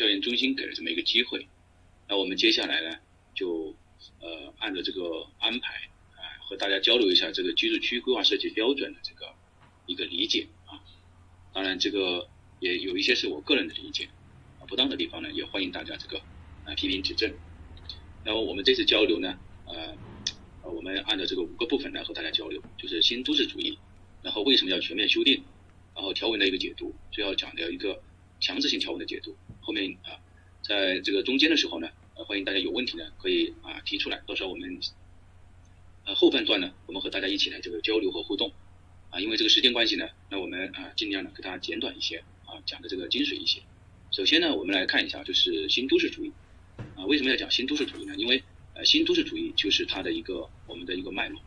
教研中心给了这么一个机会。那我们接下来呢，就呃按照这个安排啊，和大家交流一下这个居住区规划设计标准的这个一个理解啊。当然，这个也有一些是我个人的理解啊，不当的地方呢，也欢迎大家这个啊批评指正。那么我们这次交流呢，呃，我们按照这个五个部分来和大家交流，就是新都市主义，然后为什么要全面修订，然后条文的一个解读，最后讲的一个强制性条文的解读。后面啊，在这个中间的时候呢，呃，欢迎大家有问题呢可以啊提出来，到时候我们呃后半段呢，我们和大家一起来这个交流和互动啊，因为这个时间关系呢，那我们啊尽量呢给大家简短一些啊，讲的这个精髓一些。首先呢，我们来看一下就是新都市主义。啊，为什么要讲新都市主义呢？因为呃，新都市主义就是它的一个我们的一个脉络，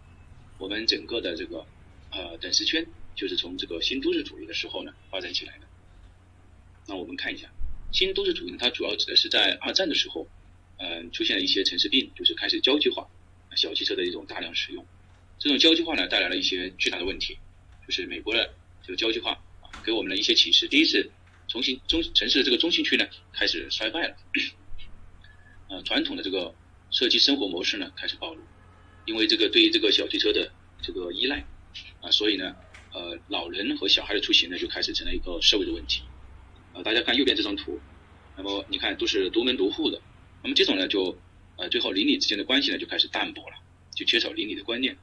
我们整个的这个呃等式圈就是从这个新都市主义的时候呢发展起来的。那我们看一下，新都市主义呢，它主要指的是在二战的时候，嗯，出现了一些城市病，就是开始郊区化，小汽车的一种大量使用。这种郊区化呢，带来了一些巨大的问题，就是美国的这个郊区化啊，给我们的一些启示。第一是，重新中城市的这个中心区呢，开始衰败了。呃，传统的这个设计生活模式呢开始暴露，因为这个对于这个小汽车的这个依赖啊，所以呢，呃，老人和小孩的出行呢就开始成了一个社会的问题。啊，大家看右边这张图，那么你看都是独门独户的，那么这种呢就呃最后邻里之间的关系呢就开始淡薄了，就缺少邻里的观念。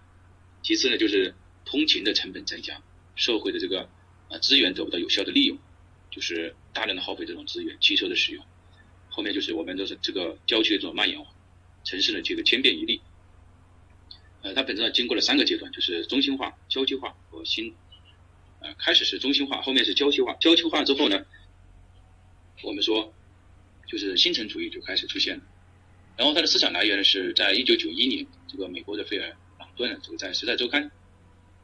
其次呢就是通勤的成本增加，社会的这个呃资源得不到有效的利用，就是大量的耗费这种资源，汽车的使用。后面就是我们都是这个郊区的这种蔓延化，城市的这个千变一律。呃，它本质上经过了三个阶段，就是中心化、郊区化和新。呃，开始是中心化，后面是郊区化。郊区化之后呢，我们说就是新城主义就开始出现了。然后他的思想来源是在一九九一年，这个美国的费尔朗顿这个在《时代周刊》，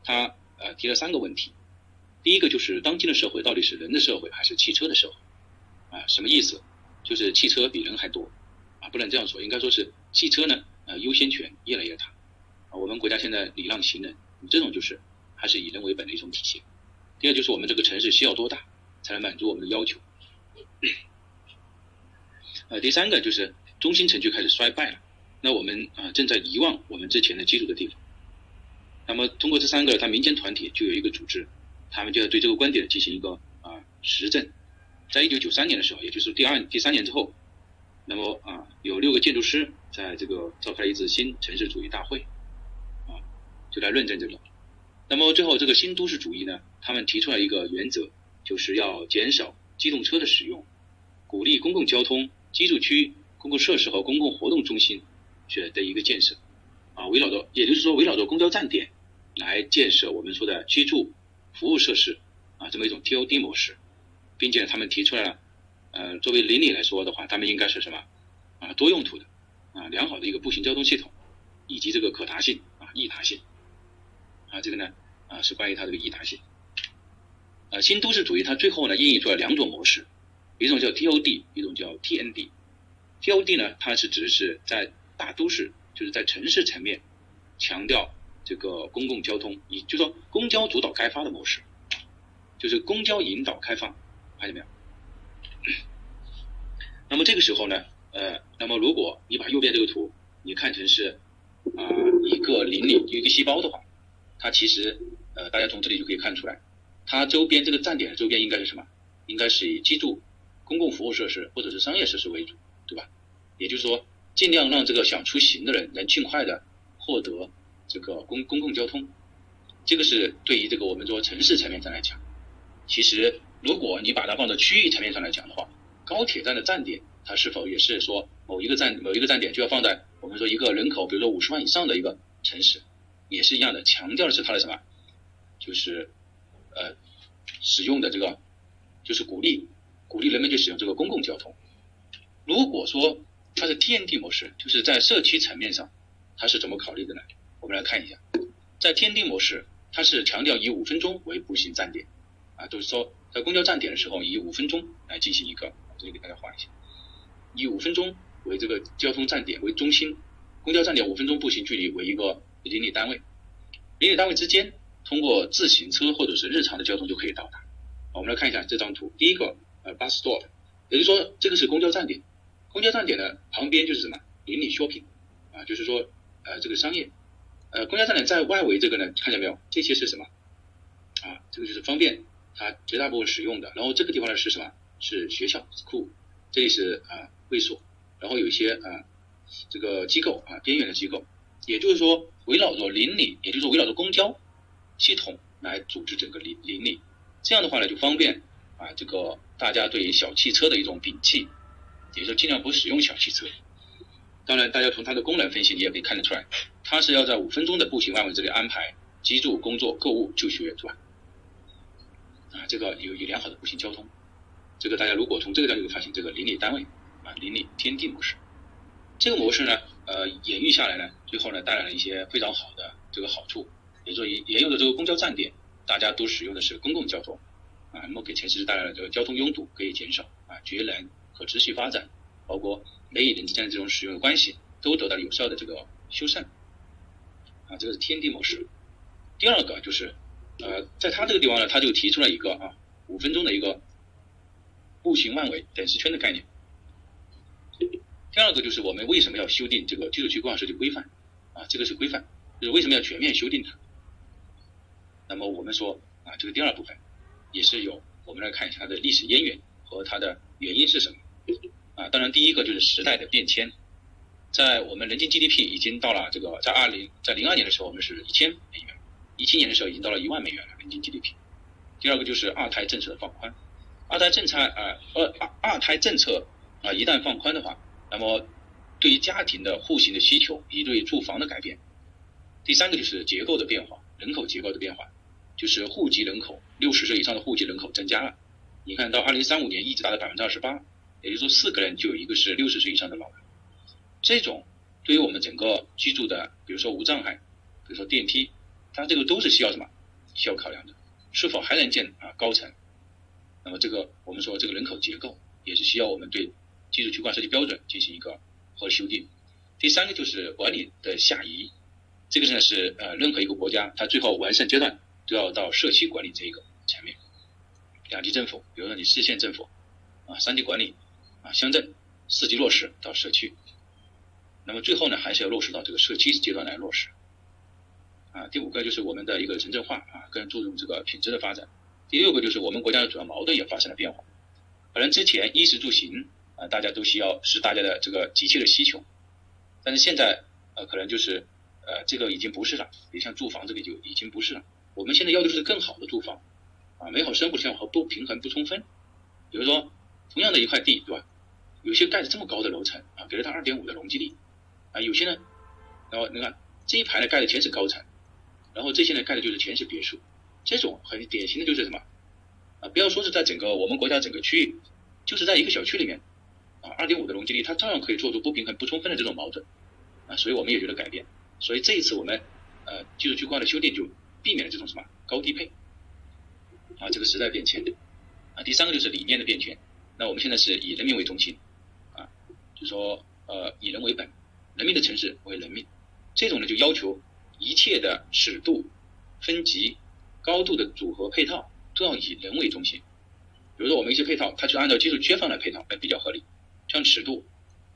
他呃提了三个问题。第一个就是当今的社会到底是人的社会还是汽车的社会？啊，什么意思？就是汽车比人还多，啊，不能这样说，应该说是汽车呢，呃，优先权越来越大，啊，我们国家现在礼让行人，这种就是还是以人为本的一种体现。第二就是我们这个城市需要多大才能满足我们的要求？呃，第三个就是中心城区开始衰败了，那我们啊正在遗忘我们之前的基础的地方。那么通过这三个，它民间团体就有一个组织，他们就要对这个观点进行一个啊实证。在一九九三年的时候，也就是第二、第三年之后，那么啊，有六个建筑师在这个召开了一次新城市主义大会，啊，就来论证这个。那么最后，这个新都市主义呢，他们提出来一个原则，就是要减少机动车的使用，鼓励公共交通、居住区、公共设施和公共活动中心选的一个建设，啊，围绕着，也就是说围绕着公交站点来建设我们说的居住服务设施，啊，这么一种 TOD 模式。并且他们提出来了，呃，作为邻里来说的话，他们应该是什么？啊，多用途的，啊，良好的一个步行交通系统，以及这个可达性啊，易达性，啊，这个呢，啊，是关于它这个易达性。呃，新都市主义它最后呢，应用出了两种模式，一种叫 TOD，一种叫 TND。TOD 呢，它是指是在大都市，就是在城市层面，强调这个公共交通，以就说公交主导开发的模式，就是公交引导开发。看见没有？那么这个时候呢，呃，那么如果你把右边这个图你看成是啊一个邻里一个细胞的话，它其实呃大家从这里就可以看出来，它周边这个站点周边应该是什么？应该是以居住、公共服务设施或者是商业设施为主，对吧？也就是说，尽量让这个想出行的人能尽快的获得这个公公共交通。这个是对于这个我们说城市层面上来讲，其实。如果你把它放在区域层面上来讲的话，高铁站的站点，它是否也是说某一个站某一个站点就要放在我们说一个人口，比如说五十万以上的一个城市，也是一样的，强调的是它的什么？就是呃使用的这个，就是鼓励鼓励人们去使用这个公共交通。如果说它是 TND 模式，就是在社区层面上，它是怎么考虑的呢？我们来看一下，在 TND 模式，它是强调以五分钟为步行站点，啊，就是说。在公交站点的时候，以五分钟来进行一个，这里给大家画一下，以五分钟为这个交通站点为中心，公交站点五分钟步行距离为一个邻里单位，邻里单位之间通过自行车或者是日常的交通就可以到达。我们来看一下这张图，第一个呃 bus stop，也就是说，这个是公交站点，公交站点呢旁边就是什么邻里 shopping 啊，就是说呃这个商业，呃公交站点在外围这个呢，看见没有？这些是什么？啊，这个就是方便它绝大部分使用的。然后这个地方呢是什么？是学校 school，这里是啊会所，然后有一些啊这个机构啊边缘的机构，也就是说围绕着邻里，也就是说围绕着公交系统来组织整个邻邻里，这样的话呢就方便。啊，这个大家对小汽车的一种摒弃，也就尽量不使用小汽车。当然，大家从它的功能分析，你也可以看得出来，它是要在五分钟的步行范围之内安排居住、工作、购物、就学，是吧？啊，这个有有良好的步行交通。这个大家如果从这个角度发现，这个邻里单位啊，邻里天地模式，这个模式呢，呃，演绎下来呢，最后呢，带来了一些非常好的这个好处，也就说，沿用的这个公交站点，大家都使用的是公共交通。啊，那么给城市带来了这个交通拥堵可以减少啊，节能和持续发展，包括人与人之间的这种使用的关系都得到有效的这个修缮啊，这个是天地模式。第二个就是，呃，在他这个地方呢，他就提出了一个啊五分钟的一个步行万维等时圈的概念。第二个就是我们为什么要修订这个居住区规划设计规范啊？这个是规范，就是为什么要全面修订它？那么我们说啊，这个第二部分。也是有，我们来看一下它的历史渊源和它的原因是什么啊？当然，第一个就是时代的变迁，在我们人均 GDP 已经到了这个，在二零在零二年的时候，我们是一千美元，一七年的时候已经到了一万美元了人均 GDP。第二个就是二胎政策的放宽，二胎政策啊，二二二胎政策啊，一旦放宽的话，那么对于家庭的户型的需求以及对住房的改变。第三个就是结构的变化，人口结构的变化。就是户籍人口六十岁以上的户籍人口增加了，你看到二零三五年一直达到百分之二十八，也就是说四个人就有一个是六十岁以上的老人。这种对于我们整个居住的，比如说无障碍，比如说电梯，它这个都是需要什么？需要考量的。是否还能建啊高层？那么这个我们说这个人口结构也是需要我们对居住区规划设计标准进行一个和修订。第三个就是管理的下移，这个呢是呃任何一个国家它最后完善阶段。都要到社区管理这一个层面，两级政府，比如说你市县政府，啊，三级管理，啊，乡镇，四级落实到社区，那么最后呢，还是要落实到这个社区阶段来落实，啊，第五个就是我们的一个城镇化啊，更注重这个品质的发展，第六个就是我们国家的主要矛盾也发生了变化，可能之前衣食住行啊，大家都需要是大家的这个急切的需求，但是现在呃，可能就是呃，这个已经不是了，你像住房这个就已经不是了。我们现在要的是更好的住房，啊，美好生活的生活不平衡不充分。比如说，同样的一块地，对吧？有些盖的这么高的楼层啊，给了它二点五的容积率，啊，有些呢，然后你看这一排呢盖的全是高层，然后这些呢盖的就是全是别墅，这种很典型的就是什么？啊，不要说是在整个我们国家整个区域，就是在一个小区里面，啊，二点五的容积率，它照样可以做出不平衡不充分的这种矛盾，啊，所以我们也觉得改变。所以这一次我们呃技术区规划的修订就。避免了这种什么高低配啊，这个时代变迁的啊。第三个就是理念的变迁。那我们现在是以人民为中心啊，就说呃以人为本，人民的城市为人民。这种呢就要求一切的尺度、分级、高度的组合配套都要以人为中心。比如说我们一些配套，它就按照技术缺方来配套，哎比较合理。像尺度，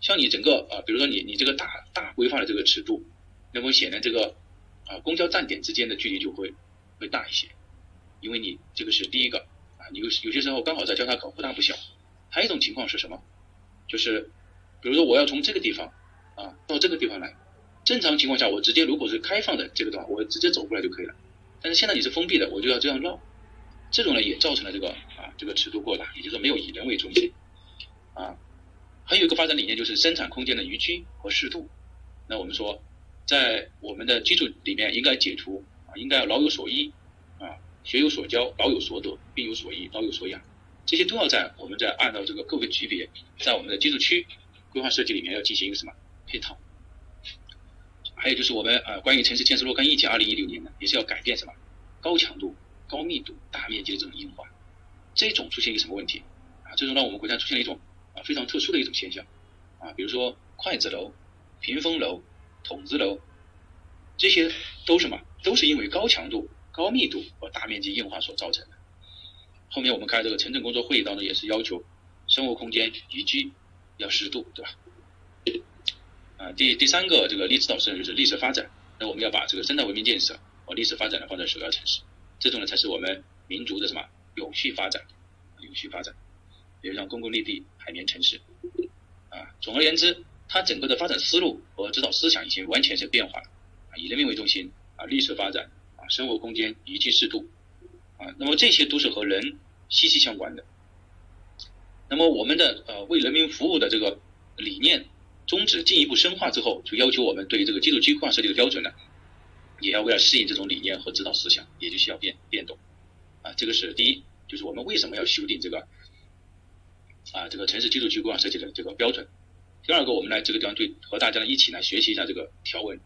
像你整个啊，比如说你你这个大大规划的这个尺度，那么显然这个。啊，公交站点之间的距离就会会大一些，因为你这个是第一个啊，你有有些时候刚好在交叉口不大不小。还有一种情况是什么？就是比如说我要从这个地方啊到这个地方来，正常情况下我直接如果是开放的这个地方，我直接走过来就可以了。但是现在你是封闭的，我就要这样绕，这种呢也造成了这个啊这个尺度过大，也就是说没有以人为中心啊。还有一个发展理念就是生产空间的宜居和适度。那我们说。在我们的基础里面，应该解除啊，应该老有所依啊，学有所教，老有所得，病有所医，老有所养，这些都要在我们在按照这个各个级别，在我们的居住区规划设计里面要进行一个什么配套。还有就是我们呃关于城市建设若干意见二零一六年呢，也是要改变什么高强度、高密度、大面积的这种硬化，这种出现一个什么问题啊？这种让我们国家出现了一种啊非常特殊的一种现象啊，比如说筷子楼、屏风楼。筒子楼，这些都什么？都是因为高强度、高密度和大面积硬化所造成的。后面我们开这个城镇工作会议当中也是要求，生活空间宜居要适度，对吧？啊，第第三个这个历史导师就是历史发展，那我们要把这个生态文明建设和历史发展呢放在首要城市，这种呢才是我们民族的什么永续发展，永续发展，比如像公共绿地、海绵城市，啊，总而言之，它整个的发展思路和指导思想已经完全是变化了，啊，以人民为中心，啊，绿色发展，啊，生活空间宜居适度，啊，那么这些都是和人息息相关的。那么我们的呃为人民服务的这个理念。宗旨进一步深化之后，就要求我们对于这个基础计划设计的标准呢，也要为了适应这种理念和指导思想，也就需要变变动。啊，这个是第一，就是我们为什么要修订这个啊这个城市居住区规划设计的这个标准。第二个，我们来这个地方对和大家一起来学习一下这个条文。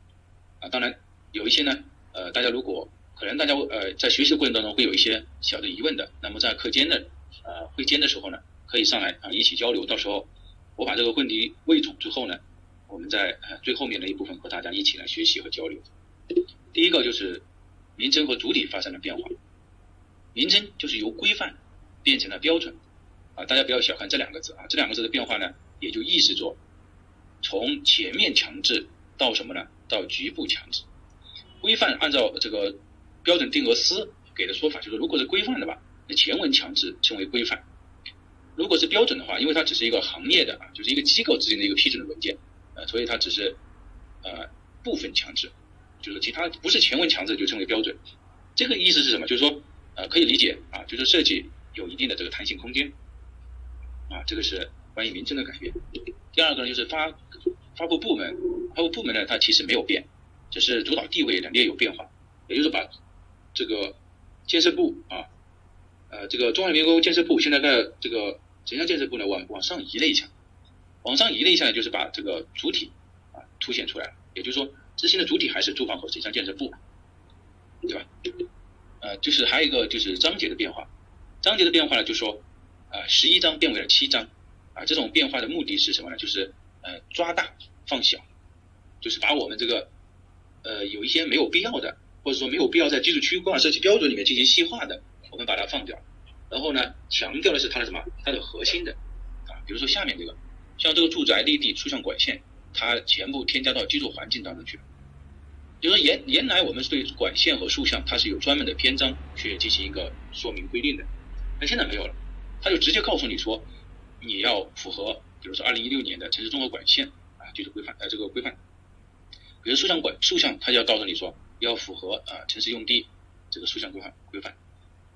啊，当然有一些呢，呃，大家如果可能大家呃在学习的过程当中会有一些小的疑问的，那么在课间的呃会间的时候呢，可以上来啊一起交流，到时候。我把这个问题汇总之后呢，我们在呃最后面的一部分和大家一起来学习和交流。第一个就是名称和主体发生了变化，名称就是由规范变成了标准啊，大家不要小看这两个字啊，这两个字的变化呢，也就意识着从全面强制到什么呢？到局部强制。规范按照这个标准定额司给的说法，就是如果是规范的吧，那前文强制称为规范。如果是标准的话，因为它只是一个行业的啊，就是一个机构之间的一个批准的文件，呃，所以它只是呃部分强制，就是其他不是前文强制就称为标准。这个意思是什么？就是说呃可以理解啊，就是设计有一定的这个弹性空间啊，这个是关于名称的改变。第二个呢，就是发发布部门，发布部门呢它其实没有变，只是主导地位呢略有变化，也就是把这个建设部啊，呃这个中华人民共和国建设部现在在这个。城乡建设部呢，往往上移了一下，往上移了一下呢，就是把这个主体啊凸显出来了。也就是说，执行的主体还是住房和城乡建设部，对吧？呃，就是还有一个就是章节的变化，章节的变化呢，就说啊，十一章变为了七章，啊，这种变化的目的是什么呢？就是呃抓大放小，就是把我们这个呃有一些没有必要的，或者说没有必要在居住区规划设计标准里面进行细化的，我们把它放掉。然后呢，强调的是它的什么？它的核心的啊，比如说下面这个，像这个住宅绿地竖向管线，它全部添加到居住环境当中去了。就说原原来我们是对管线和竖向它是有专门的篇章去进行一个说明规定的，那现在没有了，它就直接告诉你说，你要符合，比如说二零一六年的城市综合管线啊就是规范呃这个规范，比如竖向管竖向，它就要告诉你说要符合啊城市用地这个竖向规范规范。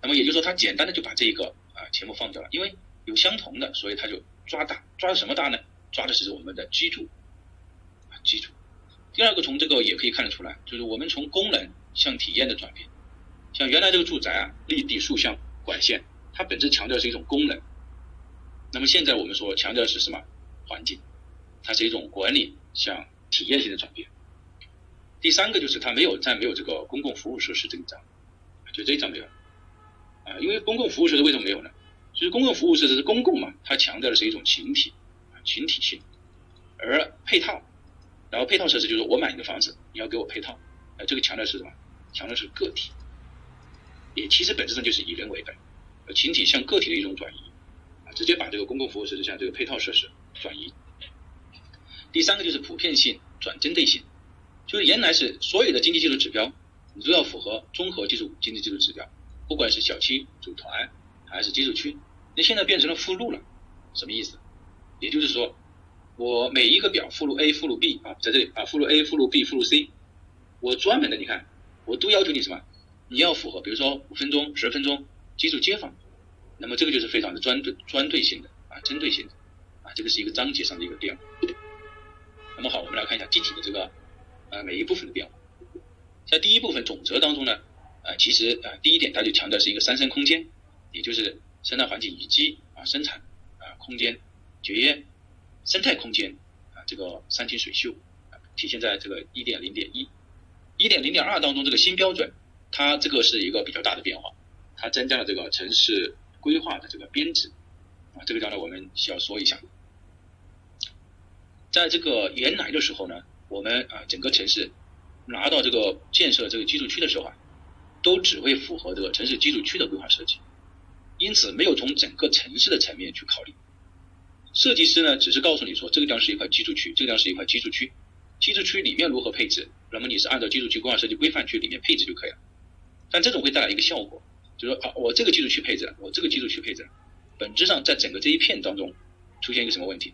那么也就是说，他简单的就把这一个啊全部放掉了，因为有相同的，所以他就抓大，抓什么大呢？抓的是我们的居住啊居住。第二个从这个也可以看得出来，就是我们从功能向体验的转变。像原来这个住宅啊，立地竖向管线，它本质强调是一种功能。那么现在我们说强调的是什么？环境，它是一种管理向体验性的转变。第三个就是它没有再没有这个公共服务设施这一章，就这一章没有。啊，因为公共服务设施为什么没有呢？就是公共服务设施是公共嘛，它强调的是一种群体啊，群体性，而配套，然后配套设施就是我买你的房子，你要给我配套，啊，这个强调是什么？强调是个体，也其实本质上就是以人为本，群体向个体的一种转移，直接把这个公共服务设施向这个配套设施转移。第三个就是普遍性转针对性，就是原来是所有的经济技术指标，你都要符合综合技术经济技术指标。不管是小区组团还是居住区，那现在变成了附录了，什么意思？也就是说，我每一个表附录 A、附录 B 啊，在这里啊，附录 A、附录 B、附录 C，我专门的，你看，我都要求你什么？你要符合，比如说五分钟、十分钟基础街坊，那么这个就是非常的专对、专对性的啊，针对性的啊，这个是一个章节上的一个变化。那么好，我们来看一下具体的这个呃每一部分的变化，在第一部分总则当中呢。啊，其实啊，第一点，它就强调是一个三生空间，也就是生态环境以及啊，生产啊，空间节约，生态空间啊，这个山清水秀啊，体现在这个一点零点一，一点零点二当中这个新标准，它这个是一个比较大的变化，它增加了这个城市规划的这个编制啊，这个将呢我们需要说一下，在这个原来的时候呢，我们啊整个城市拿到这个建设这个居住区的时候啊。都只会符合这个城市居住区的规划设计，因此没有从整个城市的层面去考虑，设计师呢只是告诉你说这个地方是一块居住区，这个地方是一块居住区，居住区里面如何配置，那么你是按照居住区规划设计规范去里面配置就可以了。但这种会带来一个效果，就说啊，我这个居住区配置了，我这个居住区配置了，本质上在整个这一片当中出现一个什么问题？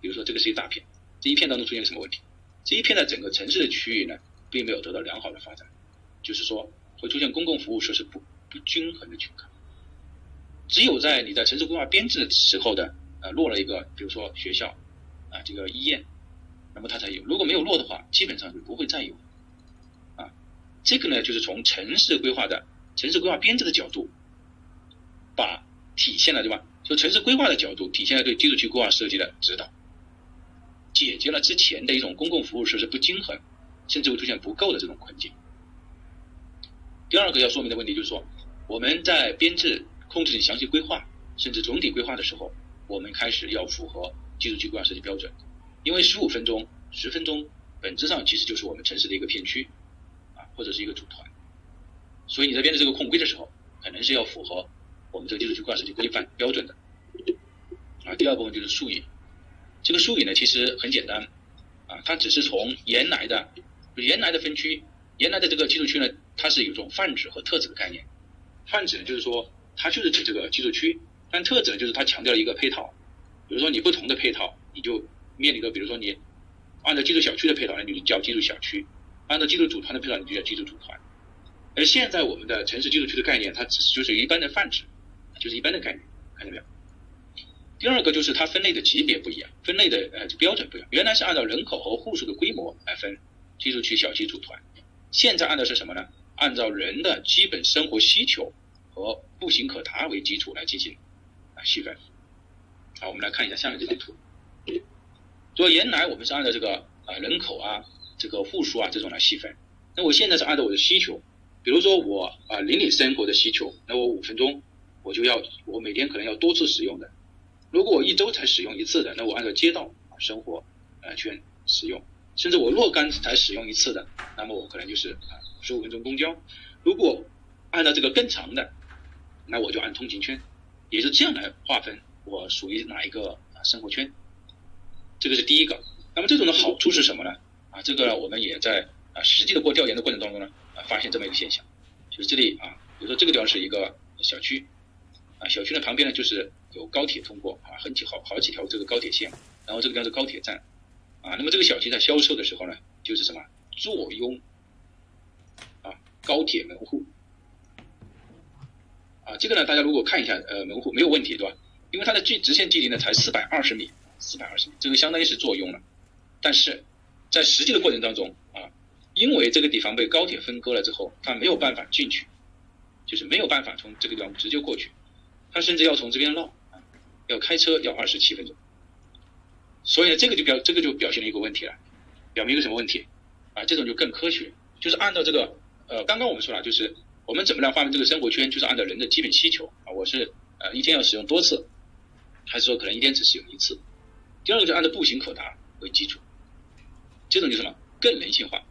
比如说这个是一大片，这一片当中出现了什么问题？这一片在整个城市的区域呢，并没有得到良好的发展，就是说会出现公共服务设施不不均衡的情况。只有在你在城市规划编制的时候的呃落了一个，比如说学校啊这个医院，那么它才有。如果没有落的话，基本上就不会再有。啊，这个呢就是从城市规划的城市规划编制的角度，把体现了对吧？就城市规划的角度体现了对居住区规划设计的指导。解决了之前的一种公共服务设施不均衡，甚至会出现不够的这种困境。第二个要说明的问题就是说，我们在编制、控制性、详细规划，甚至总体规划的时候，我们开始要符合居住区规划设计标准。因为十五分钟、十分钟，本质上其实就是我们城市的一个片区，啊，或者是一个组团。所以你在编制这个控规的时候，可能是要符合我们这个居住区规划设计规范标准的。啊，第二部分就是术语。这个术语呢，其实很简单，啊，它只是从原来的原来的分区，原来的这个居住区呢，它是有一种泛指和特指的概念。泛指呢，就是说它就是指这个居住区；但特指呢，就是它强调了一个配套。比如说你不同的配套，你就面临个，比如说你按照居住小区的配套，那你就叫居住小区；按照居住组团的配套，你就叫居住组团。而现在我们的城市居住区的概念，它只是就是一般的泛指，就是一般的概念，看见没有？第二个就是它分类的级别不一样，分类的呃标准不一样。原来是按照人口和户数的规模来分居住区、小区组团，现在按照是什么呢？按照人的基本生活需求和步行可达为基础来进行啊细分。好，我们来看一下下面这张图。说原来我们是按照这个啊人口啊、这个户数啊这种来细分，那我现在是按照我的需求，比如说我啊邻里生活的需求，那我五分钟我就要我每天可能要多次使用的。如果我一周才使用一次的，那我按照街道啊生活呃圈使用，甚至我若干才使用一次的，那么我可能就是啊十五分钟公交。如果按照这个更长的，那我就按通勤圈，也是这样来划分我属于哪一个啊生活圈。这个是第一个。那么这种的好处是什么呢？啊，这个我们也在啊实际的过调研的过程当中呢发现这么一个现象，就是这里啊，比如说这个地方是一个小区。啊，小区的旁边呢，就是有高铁通过啊，很几好好几条这个高铁线，然后这个地方是高铁站，啊，那么这个小区在销售的时候呢，就是什么坐拥啊高铁门户，啊，这个呢，大家如果看一下呃门户没有问题对吧？因为它的距直线距离呢才四百二十米，四百二十米，这个相当于是坐拥了，但是在实际的过程当中啊，因为这个地方被高铁分割了之后，它没有办法进去，就是没有办法从这个地方直接过去。他甚至要从这边绕，要开车要二十七分钟，所以呢，这个就表这个就表现了一个问题了，表明一个什么问题？啊，这种就更科学，就是按照这个呃，刚刚我们说了，就是我们怎么来划分这个生活圈，就是按照人的基本需求啊，我是呃一天要使用多次，还是说可能一天只使用一次？第二个就按照步行可达为基础，这种就什么更人性化、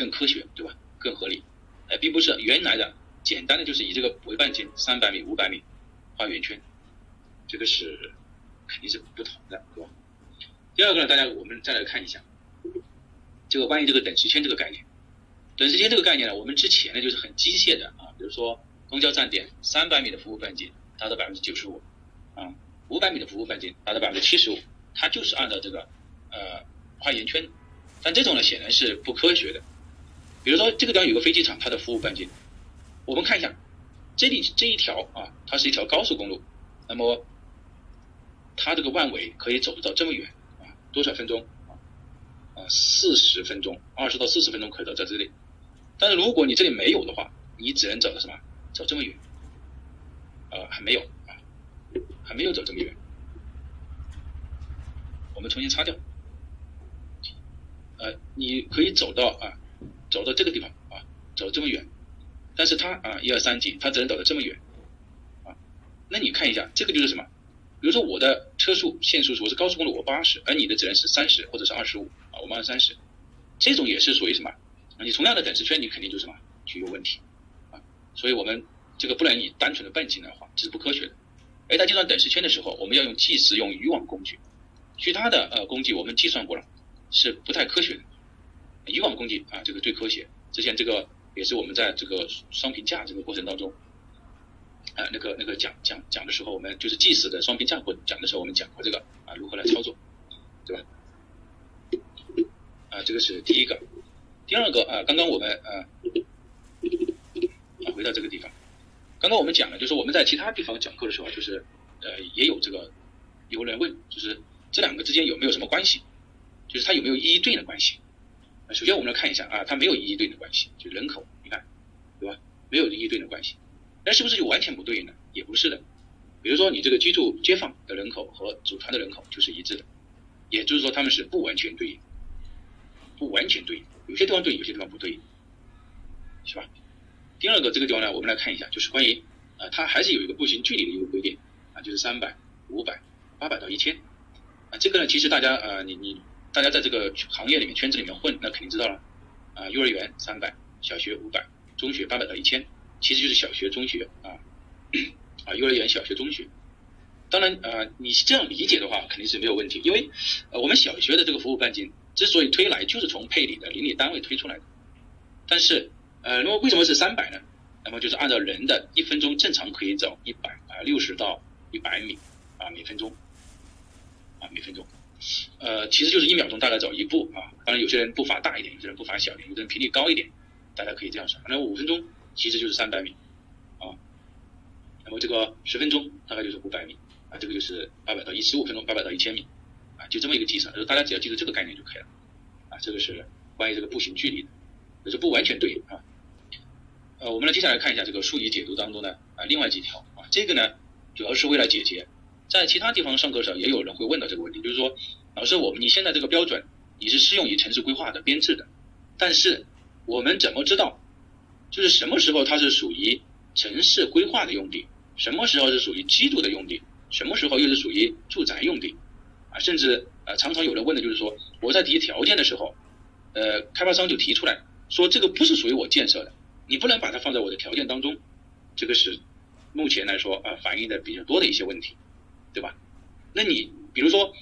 更科学，对吧？更合理，哎，并不是原来的简单的就是以这个为半径三百米、五百米。画圆圈，这个是肯定是不同的，对吧？第二个呢，大家我们再来看一下，这个关于这个等时圈这个概念。等时圈这个概念呢，我们之前呢就是很机械的啊，比如说公交站点三百米的服务半径达到百分之九十五，啊，五百米的服务半径达到百分之七十五，它就是按照这个呃画圆圈。但这种呢显然是不科学的。比如说这个地方有个飞机场，它的服务半径，我们看一下。这里这一条啊，它是一条高速公路，那么它这个万维可以走得到这么远啊，多少分钟啊？啊，四十分钟，二十到四十分钟可以到在这里。但是如果你这里没有的话，你只能走到什么？走这么远？呃，还没有啊，还没有走这么远。我们重新擦掉。呃，你可以走到啊，走到这个地方啊，走这么远。但是它啊，一二三级，它只能走得这么远，啊，那你看一下，这个就是什么？比如说我的车速限速是我是高速公路我八十，而你的只能是三十或者是二十五啊，我们按三十，这种也是属于什么？你同样的等时圈，你肯定就什么就有问题，啊，所以我们这个不能以单纯的半径来画，这是不科学的。哎在计算等式圈的时候，我们要用计时用渔网工具，其他的呃工具我们计算过了，是不太科学的。以往工具啊，这个最科学。之前这个也是我们在这个双评价这个过程当中，啊，那个那个讲讲讲的时候，我们就是计时的双评价过讲的时候，我们讲过这个啊，如何来操作，对吧？啊，这个是第一个。第二个啊，刚刚我们啊啊回到这个地方，刚刚我们讲了，就是我们在其他地方讲课的时候，就是呃也有这个有人问，就是这两个之间有没有什么关系？就是它有没有一一对应的关系？首先我们来看一下啊，它没有一一对应的关系，就人口，你看，对吧？没有一一对应的关系，那是不是就完全不对应呢？也不是的。比如说你这个居住街坊的人口和组团的人口就是一致的，也就是说他们是不完全对应，不完全对应。有些地方对，有些地方不对应，是吧？第二个这个地方呢，我们来看一下，就是关于啊，它还是有一个步行距离的一个规定啊，就是三百、五百、八百到一千啊。这个呢，其实大家呃，你你大家在这个行业里面圈子里面混，那肯定知道了啊。幼儿园三百，小学五百，中学八百到一千，其实就是小学、中学啊啊，幼儿园、小学、中学。当然呃，你这样理解的话，肯定是没有问题，因为呃，我们小学的这个服务半径。之所以推来，就是从配里的邻里单位推出来的。但是，呃，那么为什么是三百呢？那么就是按照人的一分钟正常可以走一百啊六十到一百米啊每分钟啊每分钟，呃，其实就是一秒钟大概走一步啊。当然有些人步伐大一点，有些人步伐小一点，有的人频率高一点，大家可以这样算。那五分钟其实就是三百米啊。那么这个十分钟大概就是五百米啊，这个就是八百到一十五分钟八百到一千米。啊，就这么一个计算，就是大家只要记住这个概念就可以了。啊，这个是关于这个步行距离的，就是不完全对啊。呃，我们来接下来看一下这个数理解读当中呢啊，另外几条啊，这个呢主要是为了解决在其他地方上课的时候也有人会问到这个问题，就是说老师，我们你现在这个标准你是适用于城市规划的编制的，但是我们怎么知道就是什么时候它是属于城市规划的用地，什么时候是属于居住的用地，什么时候又是属于住宅用地？啊，甚至呃，常常有人问的就是说，我在提条件的时候，呃，开发商就提出来说，这个不是属于我建设的，你不能把它放在我的条件当中，这个是目前来说啊反映的比较多的一些问题，对吧？那你比如说，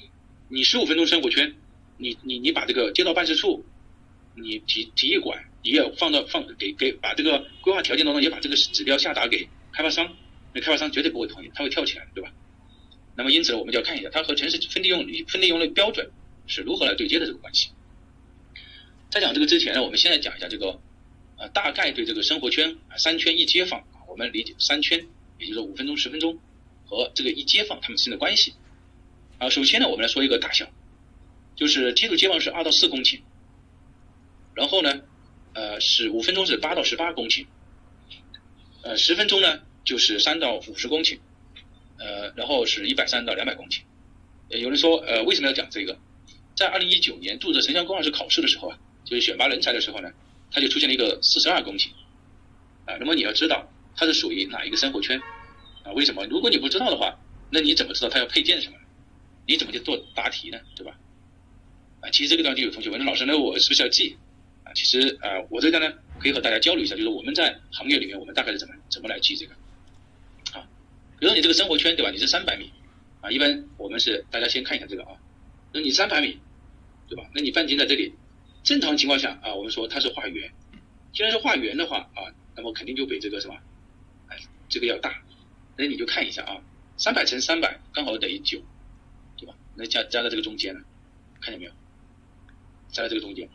你十五分钟生活圈，你你你把这个街道办事处，你体体育馆，你也放到放给给把这个规划条件当中也把这个指标下达给开发商，那开发商绝对不会同意，他会跳起来，对吧？那么因此呢，我们就要看一下它和城市分地用分地用的标准是如何来对接的这个关系。在讲这个之前呢，我们现在讲一下这个，呃，大概对这个生活圈啊三圈一街坊啊，我们理解三圈，也就是五分钟十分钟和这个一街坊他们之间的关系。啊，首先呢，我们来说一个大小，就是接触街坊是二到四公顷，然后呢，呃，是五分钟是八到十八公顷，呃，十分钟呢就是三到五十公顷。呃，然后是一百三到两百公顷。有人说，呃，为什么要讲这个？在二零一九年注册城乡规划师考试的时候啊，就是选拔人才的时候呢，它就出现了一个四十二公顷。啊，那么你要知道它是属于哪一个生活圈？啊，为什么？如果你不知道的话，那你怎么知道它要配件什么？你怎么去做答题呢？对吧？啊，其实这个地方就有同学问，老师，那我是不是要记？啊，其实啊，我这个呢可以和大家交流一下，就是我们在行业里面，我们大概是怎么怎么来记这个？啊比如说你这个生活圈对吧？你是三百米，啊，一般我们是大家先看一下这个啊，那你三百米，对吧？那你半径在这里，正常情况下啊，我们说它是画圆，既然是画圆的话啊，那么肯定就比这个什么，哎，这个要大，那你就看一下啊，三百乘三百刚好等于九，对吧？那加加在这个中间呢，看见没有？加在这个中间，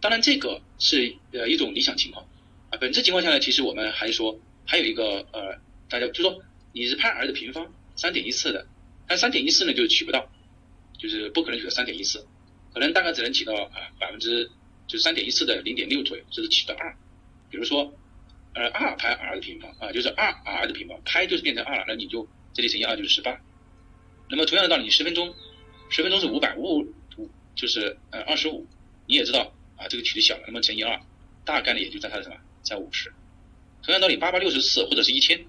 当然这个是呃一种理想情况啊，本质情况下呢，其实我们还说还有一个呃，大家就说。你是派 r 的平方三点一四的，但三点一四呢就取不到，就是不可能取到三点一四，可能大概只能取到啊百分之就是三点一四的零点六左右，就是取到二。比如说，呃二派 r 的平方啊，就是二 r 的平方，派就是变成二了，那你就这里乘以二就是十八。那么同样的道理，你十分钟，十分钟是五百五五就是呃二十五，你也知道啊这个取的小了，那么乘以二，大概呢也就在它的什么在五十。同样道理，八八六十四或者是一千。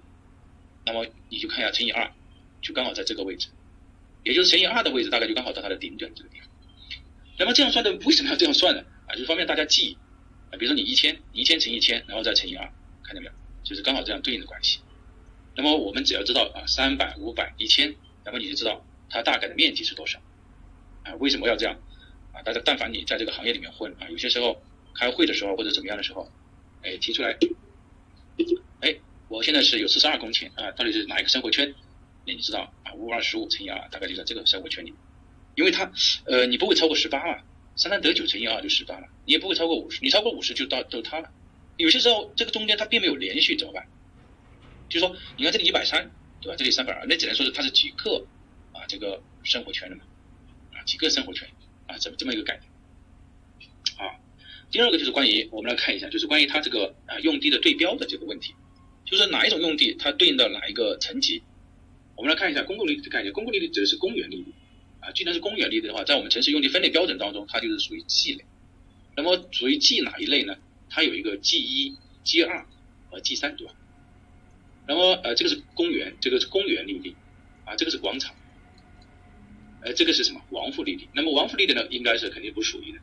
那么你就看一下乘以二，就刚好在这个位置，也就是乘以二的位置大概就刚好到它的顶点这个地方。那么这样算的为什么要这样算呢？啊，就方便大家记啊。比如说你一千，一千乘一千，然后再乘以二，看见没有？就是刚好这样对应的关系。那么我们只要知道啊，三百、五百、一千，那么你就知道它大概的面积是多少。啊，为什么要这样？啊，大家但凡你在这个行业里面混啊，有些时候开会的时候或者怎么样的时候，哎，提出来，哎，我现在是有四十二公顷啊，到底是哪一个生活圈？那你知道啊，五二十五乘以二，大概就在这个生活圈里。因为它，呃，你不会超过十八嘛，三三得九乘以二就十八了，你也不会超过五十，你超过五十就到到它了。有些时候这个中间它并没有连续怎么办？就是说你看这里一百三，对吧？这里三百二，那只能说是它是几个啊这个生活圈的嘛，啊几个生活圈。啊，这么这么一个概念，啊，第二个就是关于我们来看一下，就是关于它这个啊用地的对标的这个问题，就是哪一种用地它对应的哪一个层级？我们来看一下公共利的概念，公共利率指的是公园利率，啊，既然是公园利率的话，在我们城市用地分类标准当中，它就是属于 G 类。那么属于 G 哪一类呢？它有一个 G 一、G 二和 G 三，对吧？那么呃，这个是公园，这个是公园绿地，啊，这个是广场。呃，这个是什么王府绿地？那么王府绿地呢，应该是肯定不属于的。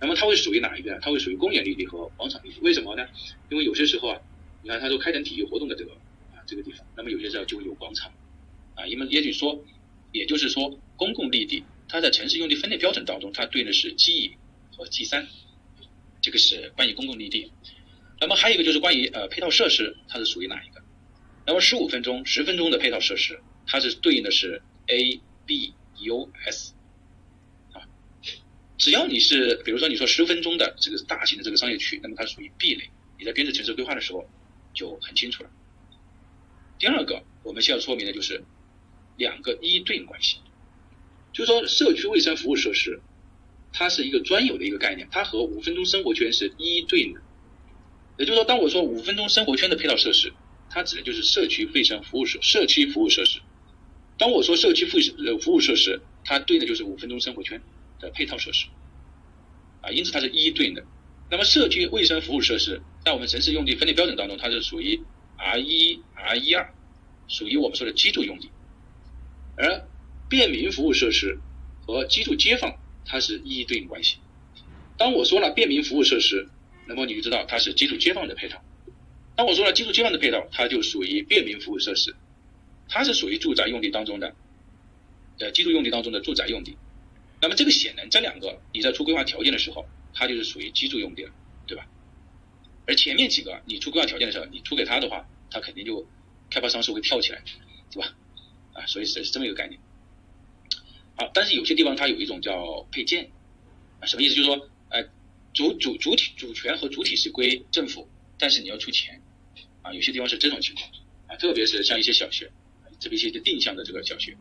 那么它会属于哪一个？它会属于公园绿地和广场绿地。为什么呢？因为有些时候啊，你看它都开展体育活动的这个啊这个地方，那么有些时候就会有广场啊。因为也许说，也就是说，公共绿地它在城市用地分类标准当中，它对应的是 G 和 G 三，这个是关于公共绿地。那么还有一个就是关于呃配套设施，它是属于哪一个？那么十五分钟、十分钟的配套设施，它是对应的是 A、B。US 啊，只要你是，比如说你说十分钟的这个大型的这个商业区，那么它属于 B 类。你在编制城市规划的时候就很清楚了。第二个，我们需要说明的就是两个一一对应关系，就是说社区卫生服务设施，它是一个专有的一个概念，它和五分钟生活圈是一一对应的。也就是说，当我说五分钟生活圈的配套设施，它指的就是社区卫生服务设社区服务设施。当我说社区服呃服务设施，它对应的就是五分钟生活圈的配套设施，啊，因此它是一一对应的。那么社区卫生服务设施在我们城市用地分类标准当中，它是属于 R 一 R 一二，属于我们说的居住用地。而便民服务设施和居住街坊，它是一一对应关系。当我说了便民服务设施，那么你就知道它是基础街坊的配套。当我说了基础街坊的配套，它就属于便民服务设施。它是属于住宅用地当中的，呃，居住用地当中的住宅用地。那么这个显然这两个你在出规划条件的时候，它就是属于居住用地了，对吧？而前面几个你出规划条件的时候，你出给他的话，他肯定就开发商是会跳起来，对吧？啊，所以是是这么一个概念。好，但是有些地方它有一种叫配件，啊，什么意思？就是说，呃，主主主体主权和主体是归政府，但是你要出钱，啊，有些地方是这种情况，啊，特别是像一些小学。这边一些定向的这个小学，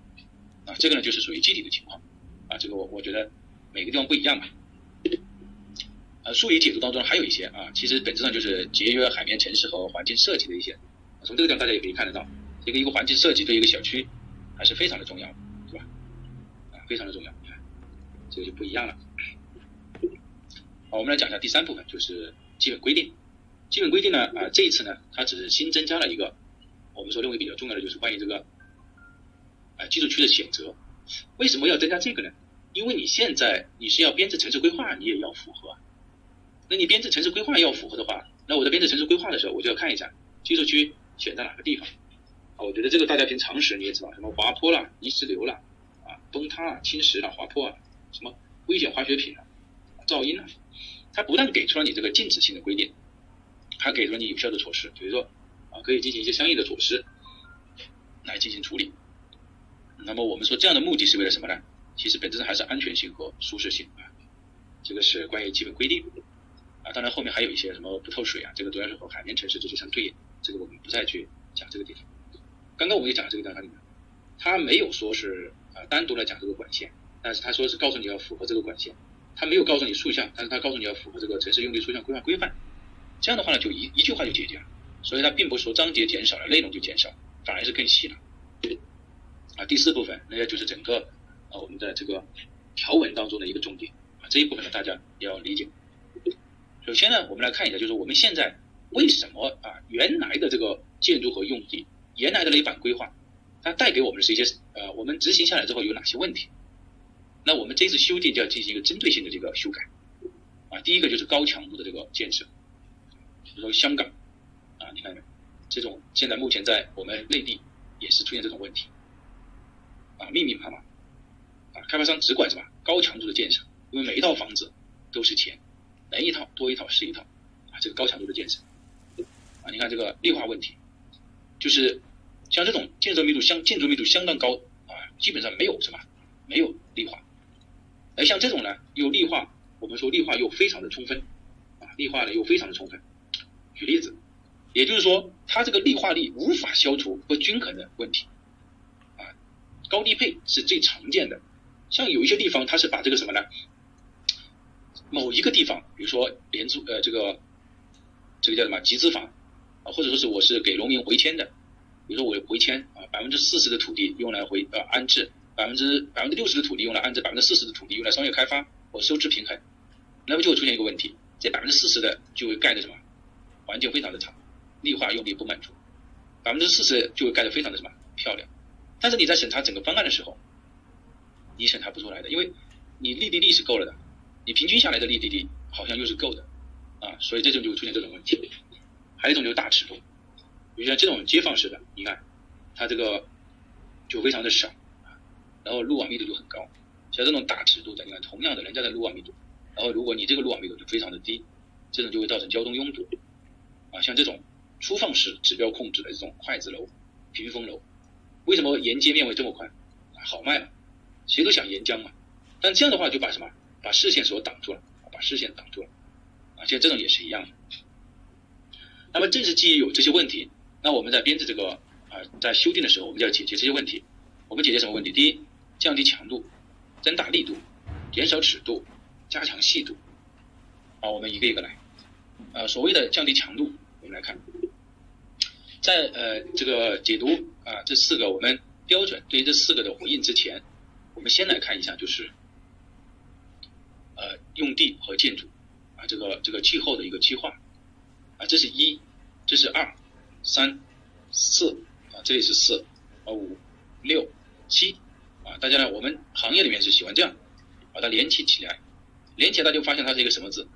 啊，这个呢就是属于具体的情况，啊，这个我我觉得每个地方不一样吧。呃，术语解读当中还有一些啊，其实本质上就是节约海绵城市和环境设计的一些。从这个地方大家也可以看得到，一个一个环境设计对一个小区还是非常的重要，非常的重要，你看，这个就不一样了。好，我们来讲一下第三部分，就是基本规定。基本规定呢，啊，这一次呢，它只是新增加了一个。我们说认为比较重要的就是关于这个，啊，居住区的选择，为什么要增加这个呢？因为你现在你是要编制城市规划，你也要符合。那你编制城市规划要符合的话，那我在编制城市规划的时候，我就要看一下居住区选在哪个地方。啊，我觉得这个大家凭常识你也知道，什么滑坡了、泥石流了、崩塌了、侵蚀了、滑坡啊，什么危险化学品啊、噪音啊，它不但给出了你这个禁止性的规定，还给出了你有效的措施，比如说。啊，可以进行一些相应的措施来进行处理。那么我们说这样的目的是为了什么呢？其实本质上还是安全性和舒适性啊。这个是关于基本规定啊。当然后面还有一些什么不透水啊，这个主要是和海绵城市这些相对应。这个我们不再去讲这个地方。刚刚我们也讲了这个地方里面，它没有说是啊单独来讲这个管线，但是他说是告诉你要符合这个管线，他没有告诉你竖向，但是他告诉你要符合这个城市用地竖向规划规范。这样的话呢，就一一句话就解决了。所以它并不是说章节减少了，内容就减少，反而是更细了。啊，第四部分，那个就是整个啊我们的这个条文当中的一个重点啊，这一部分呢大家要理解。首先呢，我们来看一下，就是我们现在为什么啊原来的这个建筑和用地，原来的那一版规划，它带给我们的是一些呃我们执行下来之后有哪些问题？那我们这次修订就要进行一个针对性的这个修改。啊，第一个就是高强度的这个建设，比如说香港。啊，你看，这种现在目前在我们内地也是出现这种问题，啊，密密麻麻，啊，开发商只管什么？高强度的建设，因为每一套房子都是钱，能一套多一套是一套，啊，这个高强度的建设，啊，你看这个绿化问题，就是像这种建设密度相建筑密度相当高啊，基本上没有什么没有绿化，而像这种呢又绿化，我们说绿化又非常的充分，啊，绿化呢又非常的充分，举例子。也就是说，它这个绿化率无法消除不均衡的问题，啊，高低配是最常见的。像有一些地方，它是把这个什么呢？某一个地方，比如说廉租呃这个这个叫什么集资房啊，或者说是我是给农民回迁的，比如说我回迁啊，百分之四十的土地用来回呃安置，百分之百分之六十的土地用来安置，百分之四十的土地用来商业开发，我收支平衡，那么就会出现一个问题，这百分之四十的就会盖的什么，环境非常的差。绿化用地不满足，百分之四十就会盖得非常的什么漂亮，但是你在审查整个方案的时候，你审查不出来的，因为你绿地率是够了的，你平均下来的绿地率好像又是够的，啊，所以这种就会出现这种问题。还有一种就是大尺度，比如像这种街坊式的，你看它这个就非常的少，然后路网密度就很高。像这种大尺度的，你看同样的人家的路网密度，然后如果你这个路网密度就非常的低，这种就会造成交通拥堵，啊，像这种。粗放式指标控制的这种筷子楼、屏风楼，为什么沿街面会这么宽？好卖嘛，谁都想沿江嘛。但这样的话就把什么？把视线所挡住了，把视线挡住了。啊，像这种也是一样的。那么正是基于有这些问题，那我们在编制这个啊，在修订的时候，我们就要解决这些问题。我们解决什么问题？第一，降低强度，增大力度，减少尺度，加强细度。啊，我们一个一个来。呃，所谓的降低强度，我们来看。在呃这个解读啊这四个我们标准对于这四个的回应之前，我们先来看一下就是呃用地和建筑啊这个这个气候的一个计划啊这是一这是二三四啊这里是四啊五六七啊大家呢我们行业里面是喜欢这样把它连起起来连起来大家就发现它是一个什么字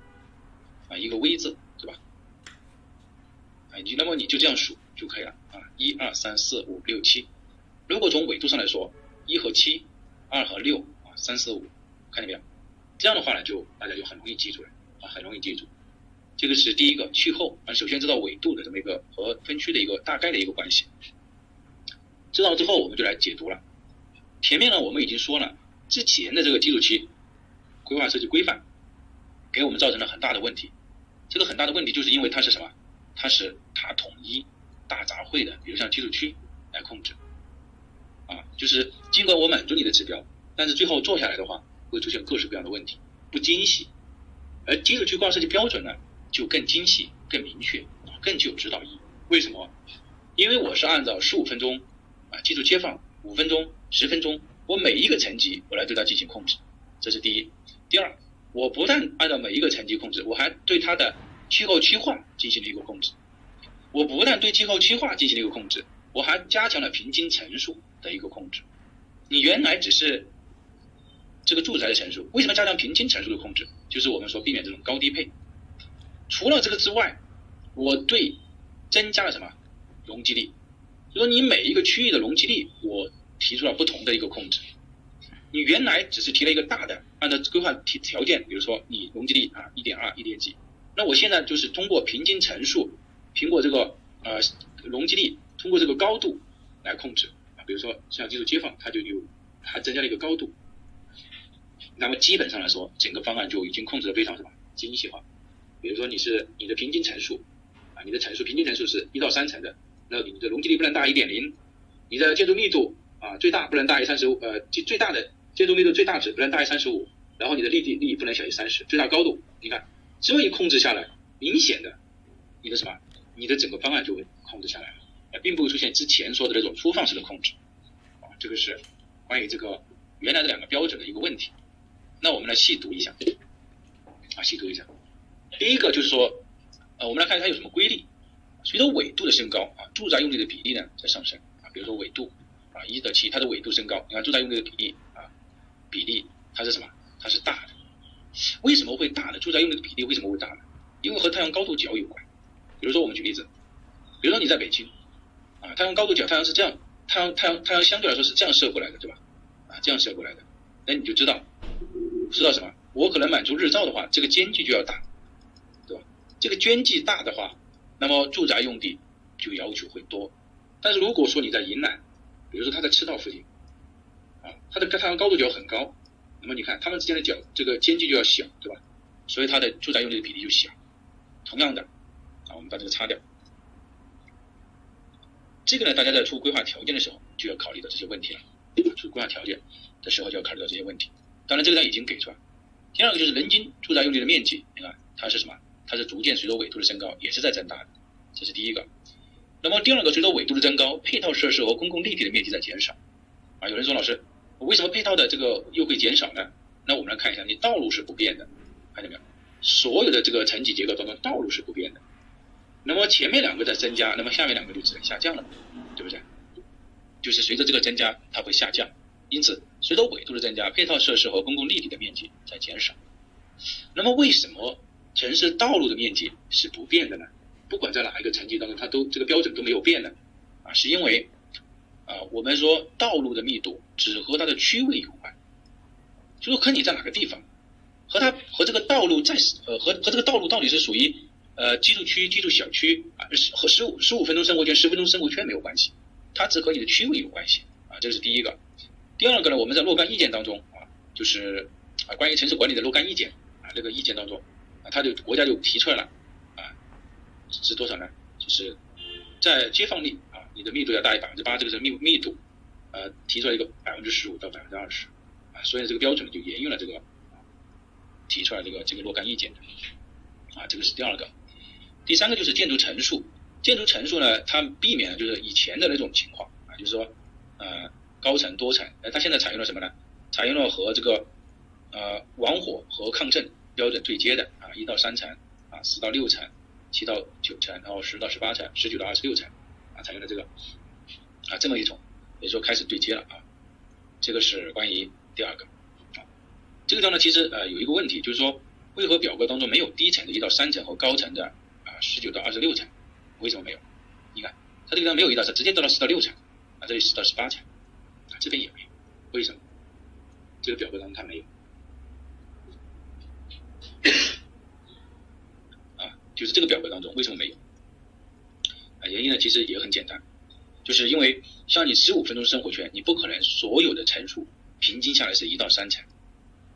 啊一个 V 字是吧啊你那么你就这样数。就可以了啊，一二三四五六七。如果从纬度上来说，一和七，二和六啊，三四五，看见没有？这样的话呢，就大家就很容易记住了啊，很容易记住。这个是第一个气候啊，首先知道纬度的这么一个和分区的一个大概的一个关系。知道之后，我们就来解读了。前面呢，我们已经说了，之前的这个基础期规划设计规范给我们造成了很大的问题。这个很大的问题就是因为它是什么？它是它统一。大杂烩的，比如像基础区来控制，啊，就是尽管我满足你的指标，但是最后做下来的话，会出现各式各样的问题，不精细。而基础区规划设计标准呢，就更精细、更明确，更具有指导意义。为什么？因为我是按照十五分钟，啊，记住接放五分钟、十分钟，我每一个层级我来对它进行控制，这是第一。第二，我不但按照每一个层级控制，我还对它的气候区划进行了一个控制。我不但对气候区划进行了一个控制，我还加强了平均层数的一个控制。你原来只是这个住宅的层数，为什么加强平均层数的控制？就是我们说避免这种高低配。除了这个之外，我对增加了什么容积率？就说你每一个区域的容积率，我提出了不同的一个控制。你原来只是提了一个大的，按照规划条条件，比如说你容积率啊一点二、一点几，那我现在就是通过平均层数。苹果这个呃容积率通过这个高度来控制啊，比如说像基础街坊，它就有还增加了一个高度，那么基本上来说，整个方案就已经控制的非常什么精细化。比如说你是你的平均层数啊，你的层数平均层数是一到三层的，那你的容积率不能大一点零，你的建筑密度啊最大不能大于三十五，呃最最大的建筑密度最大值不能大于三十五，然后你的立地率不能小于三十，最大高度你看这一控制下来，明显的你的什么？你的整个方案就会控制下来了，并不会出现之前说的那种粗放式的控制，啊，这个是关于这个原来的两个标准的一个问题。那我们来细读一下，啊，细读一下。第一个就是说，呃，我们来看它有什么规律。随着纬度的升高，啊，住宅用地的比例呢在上升，啊，比如说纬度，啊，一到七，它的纬度升高，你看住宅用地的比例，啊，比例它是什么？它是大的。为什么会大呢？住宅用地的比例为什么会大呢？因为和太阳高度角有关。比如说，我们举例子，比如说你在北京，啊，太阳高度角，太阳是这样，太阳太阳太阳相对来说是这样射过来的，对吧？啊，这样射过来的，那你就知道，知道什么？我可能满足日照的话，这个间距就要大，这个间距大的话，那么住宅用地就要求会多。但是如果说你在云南，比如说他在赤道附近，啊，它的太阳高度角很高，那么你看它们之间的角这个间距就要小，对吧？所以它的住宅用地的比例就小。同样的，啊，我们把这个擦掉。这个呢，大家在出规划条件的时候就要考虑到这些问题了。出规划条件的时候就要考虑到这些问题。当然，这个呢已经给出来。第二个就是人均住宅用地的面积，你看它是什么？它是逐渐随着纬度的升高也是在增大的，这是第一个。那么第二个，随着纬度的增高，配套设施和公共立体的面积在减少。啊，有人说老师，为什么配套的这个又会减少呢？那我们来看一下，你道路是不变的，看见没有？所有的这个层级结构当中，道路是不变的。那么前面两个在增加，那么下面两个就只能下降了，对不对？就是随着这个增加，它会下降。因此，随着纬度的增加，配套设施和公共立体的面积在减少。那么，为什么城市道路的面积是不变的呢？不管在哪一个层级当中，它都这个标准都没有变的啊？是因为啊，我们说道路的密度只和它的区位有关，就说和你在哪个地方，和它和这个道路在呃和和这个道路到底是属于呃居住区、居住小区啊，和十五十五分钟生活圈、十分钟生活圈没有关系，它只和你的区位有关系啊，这是第一个。第二个呢，我们在若干意见当中啊，就是啊关于城市管理的若干意见啊，这个意见当中啊，他就国家就提出来了啊，是多少呢？就是在街坊率啊，你的密度要大于百分之八，这个是密密度，呃，提出来一个百分之十五到百分之二十啊，所以这个标准就沿用了这个提出来这个这个若干意见啊，这个是第二个。第三个就是建筑层数，建筑层数呢，它避免了就是以前的那种情况啊，就是说呃。高层多层，哎，它现在采用了什么呢？采用了和这个呃防火和抗震标准对接的，一到三层啊，四到六层，七到九层，然后十到十八层，十九到二十六层啊，采用了这个啊这么一种，也就说开始对接了啊。这个是关于第二个啊。这个地方呢，其实呃有一个问题，就是说为何表格当中没有低层的一到三层和高层的啊十九到二十六层？为什么没有？你看它这个地方没有一到三，直接到了四到六层啊，这里十到十八层。啊这边也没有，为什么？这个表格当中它没有，啊，就是这个表格当中为什么没有？啊，原因呢其实也很简单，就是因为像你十五分钟生活圈，你不可能所有的层数平均下来是一到三层，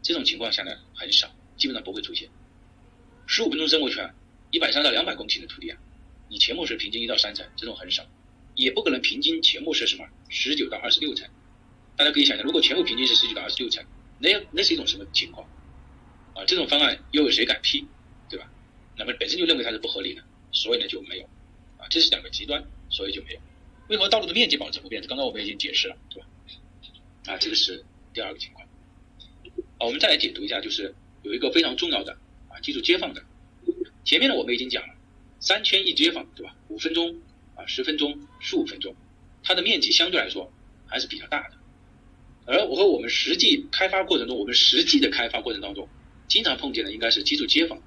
这种情况下呢很少，基本上不会出现。十五分钟生活圈，一百三到两百公顷的土地啊，你前后是平均一到三层，这种很少，也不可能平均前后是什么十九到二十六层。大家可以想象，如果全部平均是十九到二十六层，那那是一种什么情况？啊，这种方案又有谁敢批，那么本身就认为它是不合理的，所以呢就没有。啊，这是两个极端，所以就没有。为何道路的面积保持不变？刚刚我们已经解释了，对吧？啊，这个是第二个情况。啊，我们再来解读一下，就是有一个非常重要的啊，记住街坊的。前面呢我们已经讲了，三圈一街坊，对吧？五分钟啊，十分钟，十五分钟，它的面积相对来说还是比较大的。而我和我们实际开发过程中，我们实际的开发过程当中，经常碰见的应该是基础街坊，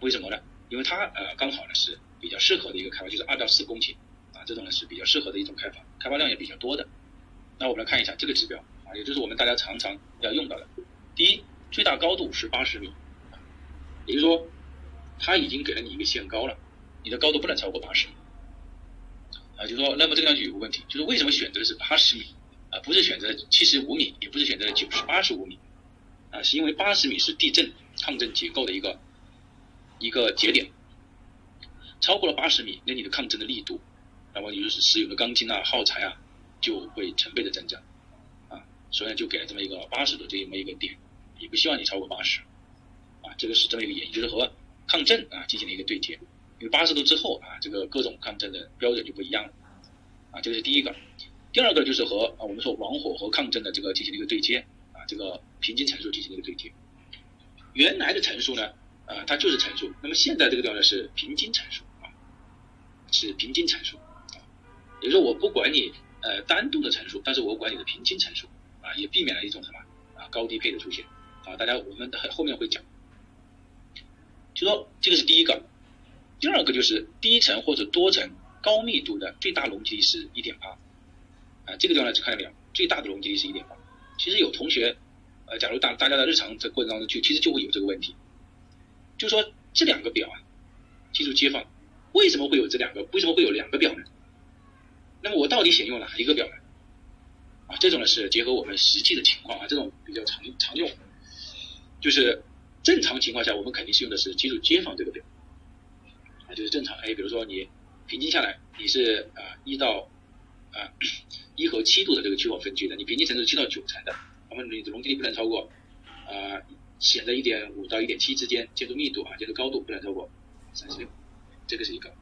为什么呢？因为它呃刚好呢是比较适合的一个开发，就是二到四公顷啊，这种呢是比较适合的一种开发，开发量也比较多的。那我们来看一下这个指标啊，也就是我们大家常常要用到的。第一，最大高度是八十米，也就是说，它已经给了你一个限高了，你的高度不能超过八十米。啊，就说，那么这个地方就有个问题，就是为什么选择的是八十米？啊，不是选择七十五米，也不是选择九十八十五米，啊，是因为八十米是地震抗震结构的一个一个节点，超过了八十米，那你的抗震的力度，那么也就是使用的钢筋啊、耗材啊，就会成倍的增加，啊，所以呢就给了这么一个八十的这么一个点，也不希望你超过八十，啊，这个是这么一个原因，就是和抗震啊进行了一个对接，因为八十度之后啊，这个各种抗震的标准就不一样了，啊，这个是第一个。第二个就是和啊我们说防火和抗震的这个进行了一个对接啊，这个平均层数进行了一个对接。原来的层数呢，啊它就是层数，那么现在这个地方呢是平均层数啊，是平均层数啊，也就是说我不管你呃单独的层数，但是我管你的平均层数啊，也避免了一种什么啊高低配的出现啊，大家我们后面会讲，就说这个是第一个，第二个就是低层或者多层高密度的最大容积是一点八，啊，这个地方呢，看到没有？最大的容积是一点八。其实有同学，呃，假如大大家在日常这过程当中去，其实就会有这个问题，就说这两个表啊，记住街坊，为什么会有这两个？为什么会有两个表呢？那么我到底选用哪一个表呢？啊，这种呢是结合我们实际的情况啊，这种比较常常用，就是正常情况下我们肯定是用的是记住街坊这个表，啊，就是正常。哎，比如说你平均下来你是啊一到啊一和七度的这个气候分区的，你平均程度七到九成的，那么你的容积率不能超过啊显的一点五到一点七之间，建筑密度啊建筑高度不能超过三十六，这个是一个。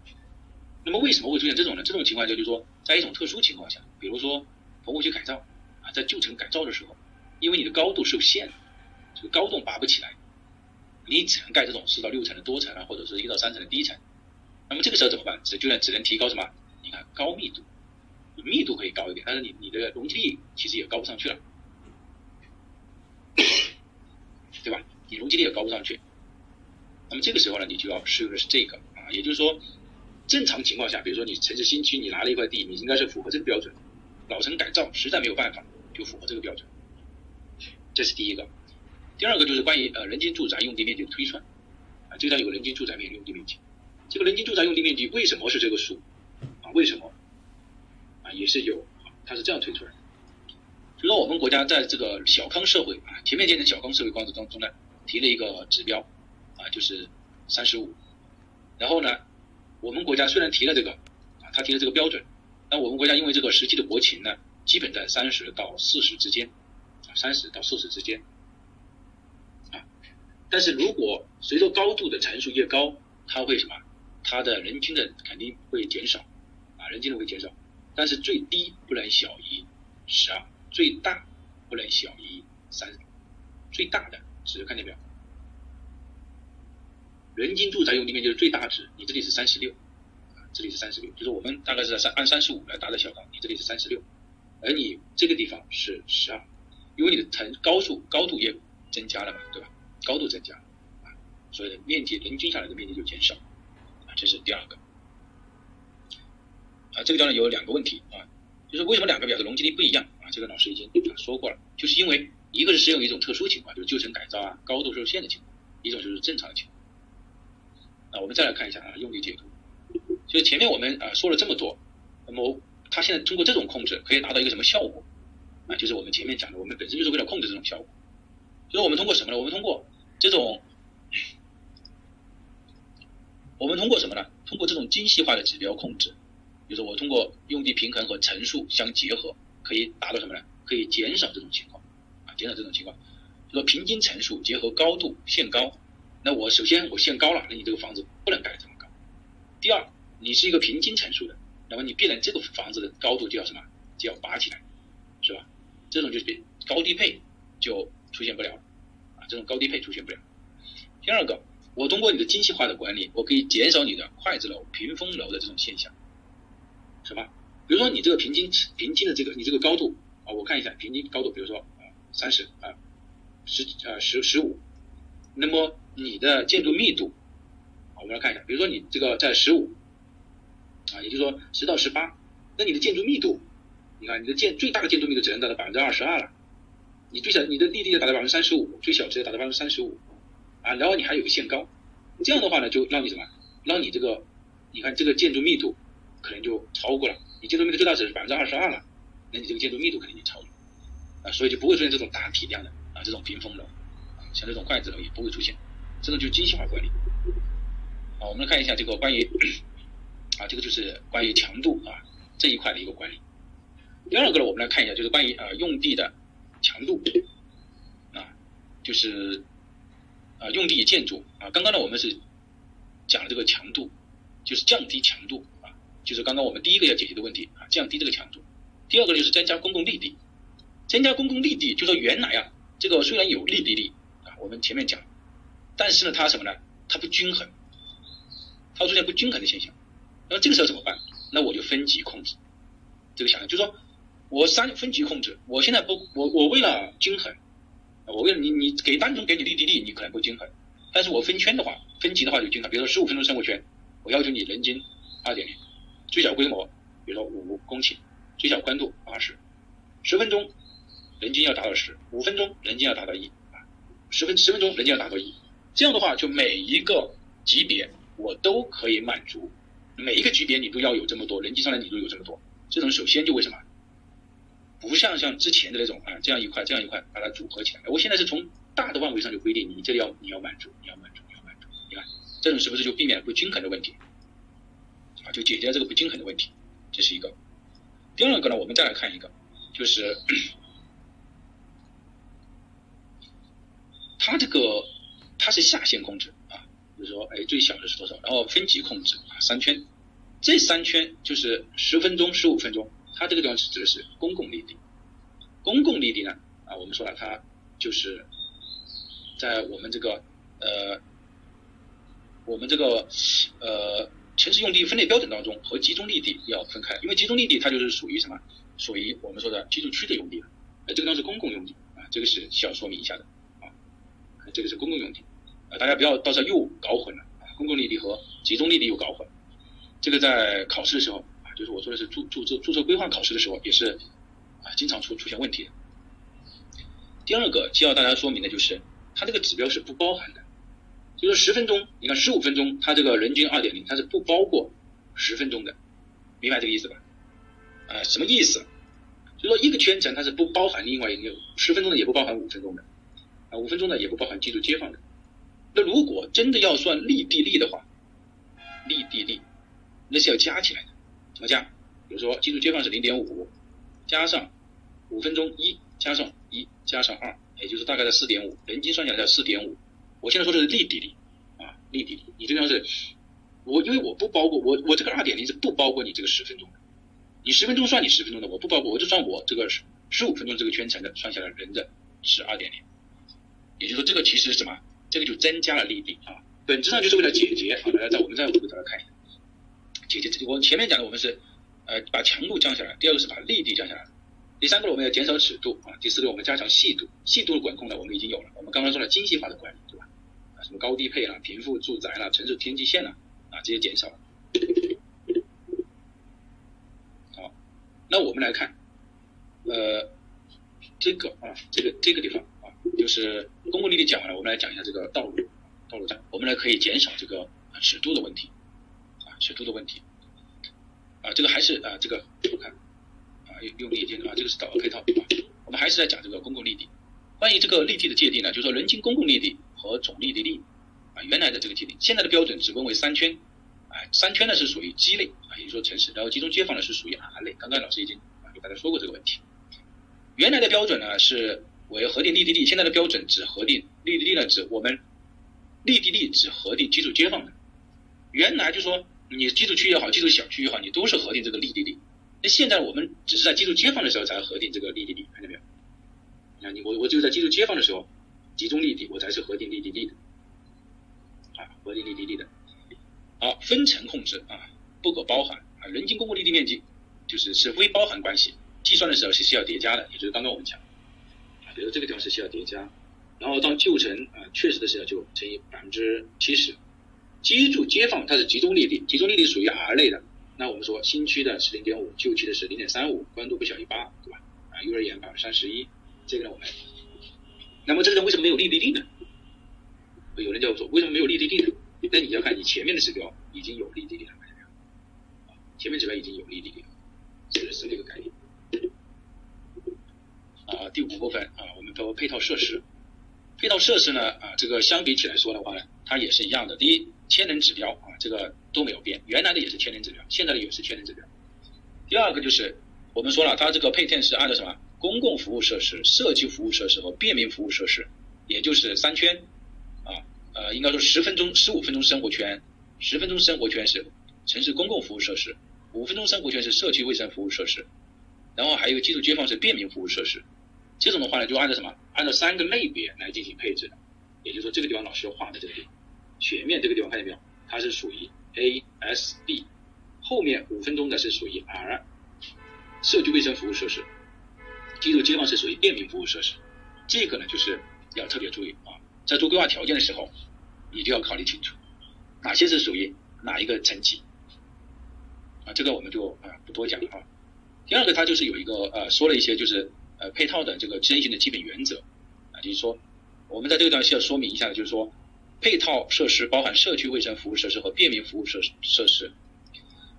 那么为什么会出现这种呢？这种情况下就是说，在一种特殊情况下，比如说棚户区改造啊，在旧城改造的时候，因为你的高度受限，这个高度拔不起来，你只能盖这种四到六层的多层啊，或者是一到三层的低层。那么这个时候怎么办？只就能只能提高什么？你看高密度，密度可以高一点，但是你你的容积率其实也高不上去了，对吧？你容积率也高不上去。那么这个时候呢，你就要适用的是这个啊，也就是说。正常情况下，比如说你城市新区，你拿了一块地，你应该是符合这个标准。老城改造实在没有办法，就符合这个标准。这是第一个。第二个就是关于呃人均住宅用地面积的推算啊，这张有个人均住宅面用地面积。这个人均住宅用地面积为什么是这个数啊？为什么啊？也是有，它是这样推出来的。就说我们国家在这个小康社会啊，全面建成小康社会过程当中呢，提了一个指标啊，就是三十五，然后呢。我们国家虽然提了这个，啊，他提了这个标准，那我们国家因为这个实际的国情呢，基本在三十到四十之间，啊，三十到四十之间，啊，但是如果随着高度的层数越高，它会什么？它的人均的肯定会减少，啊，人均的会减少，但是最低不能小于十二，最大不能小于三，最大的是看见没有？人均住宅用地面积的最大值，你这里是三十六，啊，这里是三十六，就是我们大概是三按三十五来达的小康，你这里是三十六，而你这个地方是十二，因为你的层高数高度也增加了嘛，对吧？高度增加，啊，所以面积人均下来的面积就减少，啊，这是第二个，啊，这个地方有两个问题啊，就是为什么两个表示容积率不一样？这个老师已经说过了，就是因为一个是适用一种特殊情况，就是旧城改造啊，高度受限的情况，一种就是正常的情况。那我们再来看一下啊，用地解读。就是前面我们啊说了这么多，那么它现在通过这种控制可以达到一个什么效果？啊，就是我们前面讲的，我们本身就是为了控制这种效果。就是我们通过什么呢？我们通过这种，我们通过什么呢？通过这种精细化的指标控制，就是我通过用地平衡和层数相结合，可以达到什么呢？可以减少这种情况，啊，减少这种情况。就说平均层数结合高度限高。那我首先我限高了，那你这个房子不能盖这么高。第二，你是一个平均层数的，那么你必然这个房子的高度就要什么，就要拔起来，是吧？这种就是高低配就出现不了，啊，这种高低配出现不了。第二个，我通过你的精细化的管理，我可以减少你的筷子楼、屏风楼的这种现象，是吧？比如说你这个平均平均的这个你这个高度啊，我看一下平均高度，比如说啊三十啊十啊十十五，那么。你的建筑密度，我们来看一下，比如说你这个在十五，啊，也就是说十到十八，那你的建筑密度，你看你的建最大的建筑密度只能达到百分之二十二了，你最小你的地地要达到百分之三十五，最小只要达到百分之三十五，啊，然后你还有个限高，这样的话呢，就让你什么，让你这个，你看这个建筑密度可能就超过了，你建筑密度最大值是百分之二十二了，那你这个建筑密度肯定就超了，啊，所以就不会出现这种大体量的啊这种屏风楼，啊，像这种筷子楼也不会出现。这种就精细化管理。好，我们来看一下这个关于啊，这个就是关于强度啊这一块的一个管理。第二个呢，我们来看一下，就是关于啊用地的强度啊，就是啊用地建筑啊。刚刚呢，我们是讲了这个强度，就是降低强度，就是刚刚我们第一个要解决的问题啊，降低这个强度。第二个就是增加公共绿地，增加公共绿地，就说原来啊，这个虽然有绿地力啊，我们前面讲。但是呢，它什么呢？它不均衡，它出现不均衡的现象。那么这个时候怎么办？那我就分级控制。这个想，就是说我三分级控制。我现在不，我我为了均衡，我为了你，你给单纯给你绿地力，你可能不均衡。但是我分圈的话，分级的话就均衡。比如说十五分钟生活圈，我要求你人均二点零，最小规模，比如说五公顷，最小宽度八十，十分钟人均要达到十，五分钟人均要达到一啊，十分十分钟人均要达到一，这样的话就每一个级别我都可以满足，每一个级别你都要有这么多，人均上来你都有这么多，这种首先就为什么？不像像之前的那种啊，这样一块这样一块把它组合起来，我现在是从大的范围上就规定你这里要你要满足，你要满足，你要满足，你看这种是不是就避免了不均衡的问题？就解决了这个不均衡的问题，这是一个。第二个呢，我们再来看一个，就是 它这个它是下限控制啊，比如说哎最小的是多少，然后分级控制啊三圈，这三圈就是十分钟、十五分钟。它这个地方是指的是公共绿地，公共绿地呢，啊，我们说了，它就是在我们这个呃，我们这个呃城市用地分类标准当中和集中绿地要分开，因为集中绿地它就是属于什么？属于我们说的居住区的用地了，呃，这个当是公共用地啊，这个是需要说明一下的啊，这个是公共用地啊，大家不要到时候又搞混了啊，公共绿地和集中绿地又搞混，这个在考试的时候啊。就是我说的是注注册注册规划考试的时候，也是啊经常出出现问题的。第二个需要大家说明的就是，它这个指标是不包含的，就是十分钟，你看十五分钟，它这个人均二点零，它是不包括十分钟的，明白这个意思吧？啊，什么意思？就说一个圈层它是不包含另外一个十分钟的，也不包含五分钟的，啊，五分钟的也不包含居住街坊的。那如果真的要算立地利的话，立地利那是要加起来的。怎么加？比如说，居住街坊是零点五，加上五分钟一，加上一，加上二，也就是大概在四点五，人均算下来在四点五。我现在说的是立地率啊，立地率。你这个是，我因为我不包括我我这个二点零是不包括你这个十分钟的，你十分钟算你十分钟的，我不包括，我就算我这个十十五分钟这个圈层的算下来人的是二点零。也就是说，这个其实是什么？这个就增加了利地啊，本质上就是为了解决。好，大家再我们再回头来看一下。解决这我前面讲的，我们是，呃，把强度降下来；第二个是把力地降下来；第三个我们要减少尺度啊；第四个我们加强细度。细度的管控呢，我们已经有了。我们刚刚说了精细化的管理，什么高低配啦、贫富住宅啦、城市天际线啦，啊，这些减少了。好，那我们来看，呃，这个啊，这个这个地方啊，就是公共绿地讲完了，我们来讲一下这个道路道路站，我们来可以减少这个尺度的问题。啊尺度的问题，啊，这个还是啊，这个我看，啊，用用力点啊，这个是导入配套啊。我们还是在讲这个公共绿地。关于这个绿地的界定呢，就是说人均公共绿地和总绿地率啊，原来的这个界定，现在的标准只分为三圈，哎，三圈呢是属于基类啊，也就是说城市，然后集中街坊呢是属于 R 类。刚刚老师已经啊给大家说过这个问题。原来的标准呢是为核定绿地率，现在的标准只核定绿地率呢，指我们绿地率只核定居住街坊的。原来就说。你居住区也好，居住小区也好，你都是核定这个立地率。那现在我们只是在居住街坊的时候才核定这个立地率，看见没有？那你我我只有在居住街坊的时候，集中立地我才是核定立地率的，啊，核定立地率的。好，分层控制啊，不可包含啊，人均公共绿地面积就是是非包含关系，计算的时候是需要叠加的，也就是刚刚我们讲，啊，比如这个地方是需要叠加，然后当旧城啊确实的时候就乘以百分之七十。居住街坊它是集中绿地，集中绿地属于 R 类的。那我们说新区的是零点五，旧区的是零点三五，宽度不小于八，对吧？啊，幼儿园百分之三十一，这个呢我们。那么这个人为什么没有立地率呢？有人叫我说为什么没有立地率呢？那你要看你前面的指标已经有立地率了，啊，前面指标已经有立地率了，这个是这个概念。啊，第五部分啊，我们说配套设施。配套设施呢，啊，这个相比起来说的话呢，它也是一样的。第一。千能指标啊，这个都没有变，原来的也是千能指标，现在的也是千能指标。第二个就是我们说了，它这个配件是按照什么？公共服务设施、社区服务设施和便民服务设施，也就是三圈啊，呃，应该说十分钟、十五分钟生活圈，十分钟生活圈是城市公共服务设施，五分钟生活圈是社区卫生服务设施，然后还有一个居住街坊是便民服务设施。这种的话呢，就按照什么？按照三个类别来进行配置的，也就是说这个地方老师画的这个地方。前面这个地方看见没有？它是属于 A、S、B，后面五分钟的是属于 R，社区卫生服务设施，居住街坊是属于便民服务设施。这个呢，就是要特别注意啊，在做规划条件的时候，你就要考虑清楚哪些是属于哪一个层级啊。这个我们就啊不多讲了啊。第二个，它就是有一个呃说了一些就是呃配套的这个执行的基本原则啊，就是说我们在这个地方需要说明一下，就是说配套设施包含社区卫生服务设施和便民服务设设施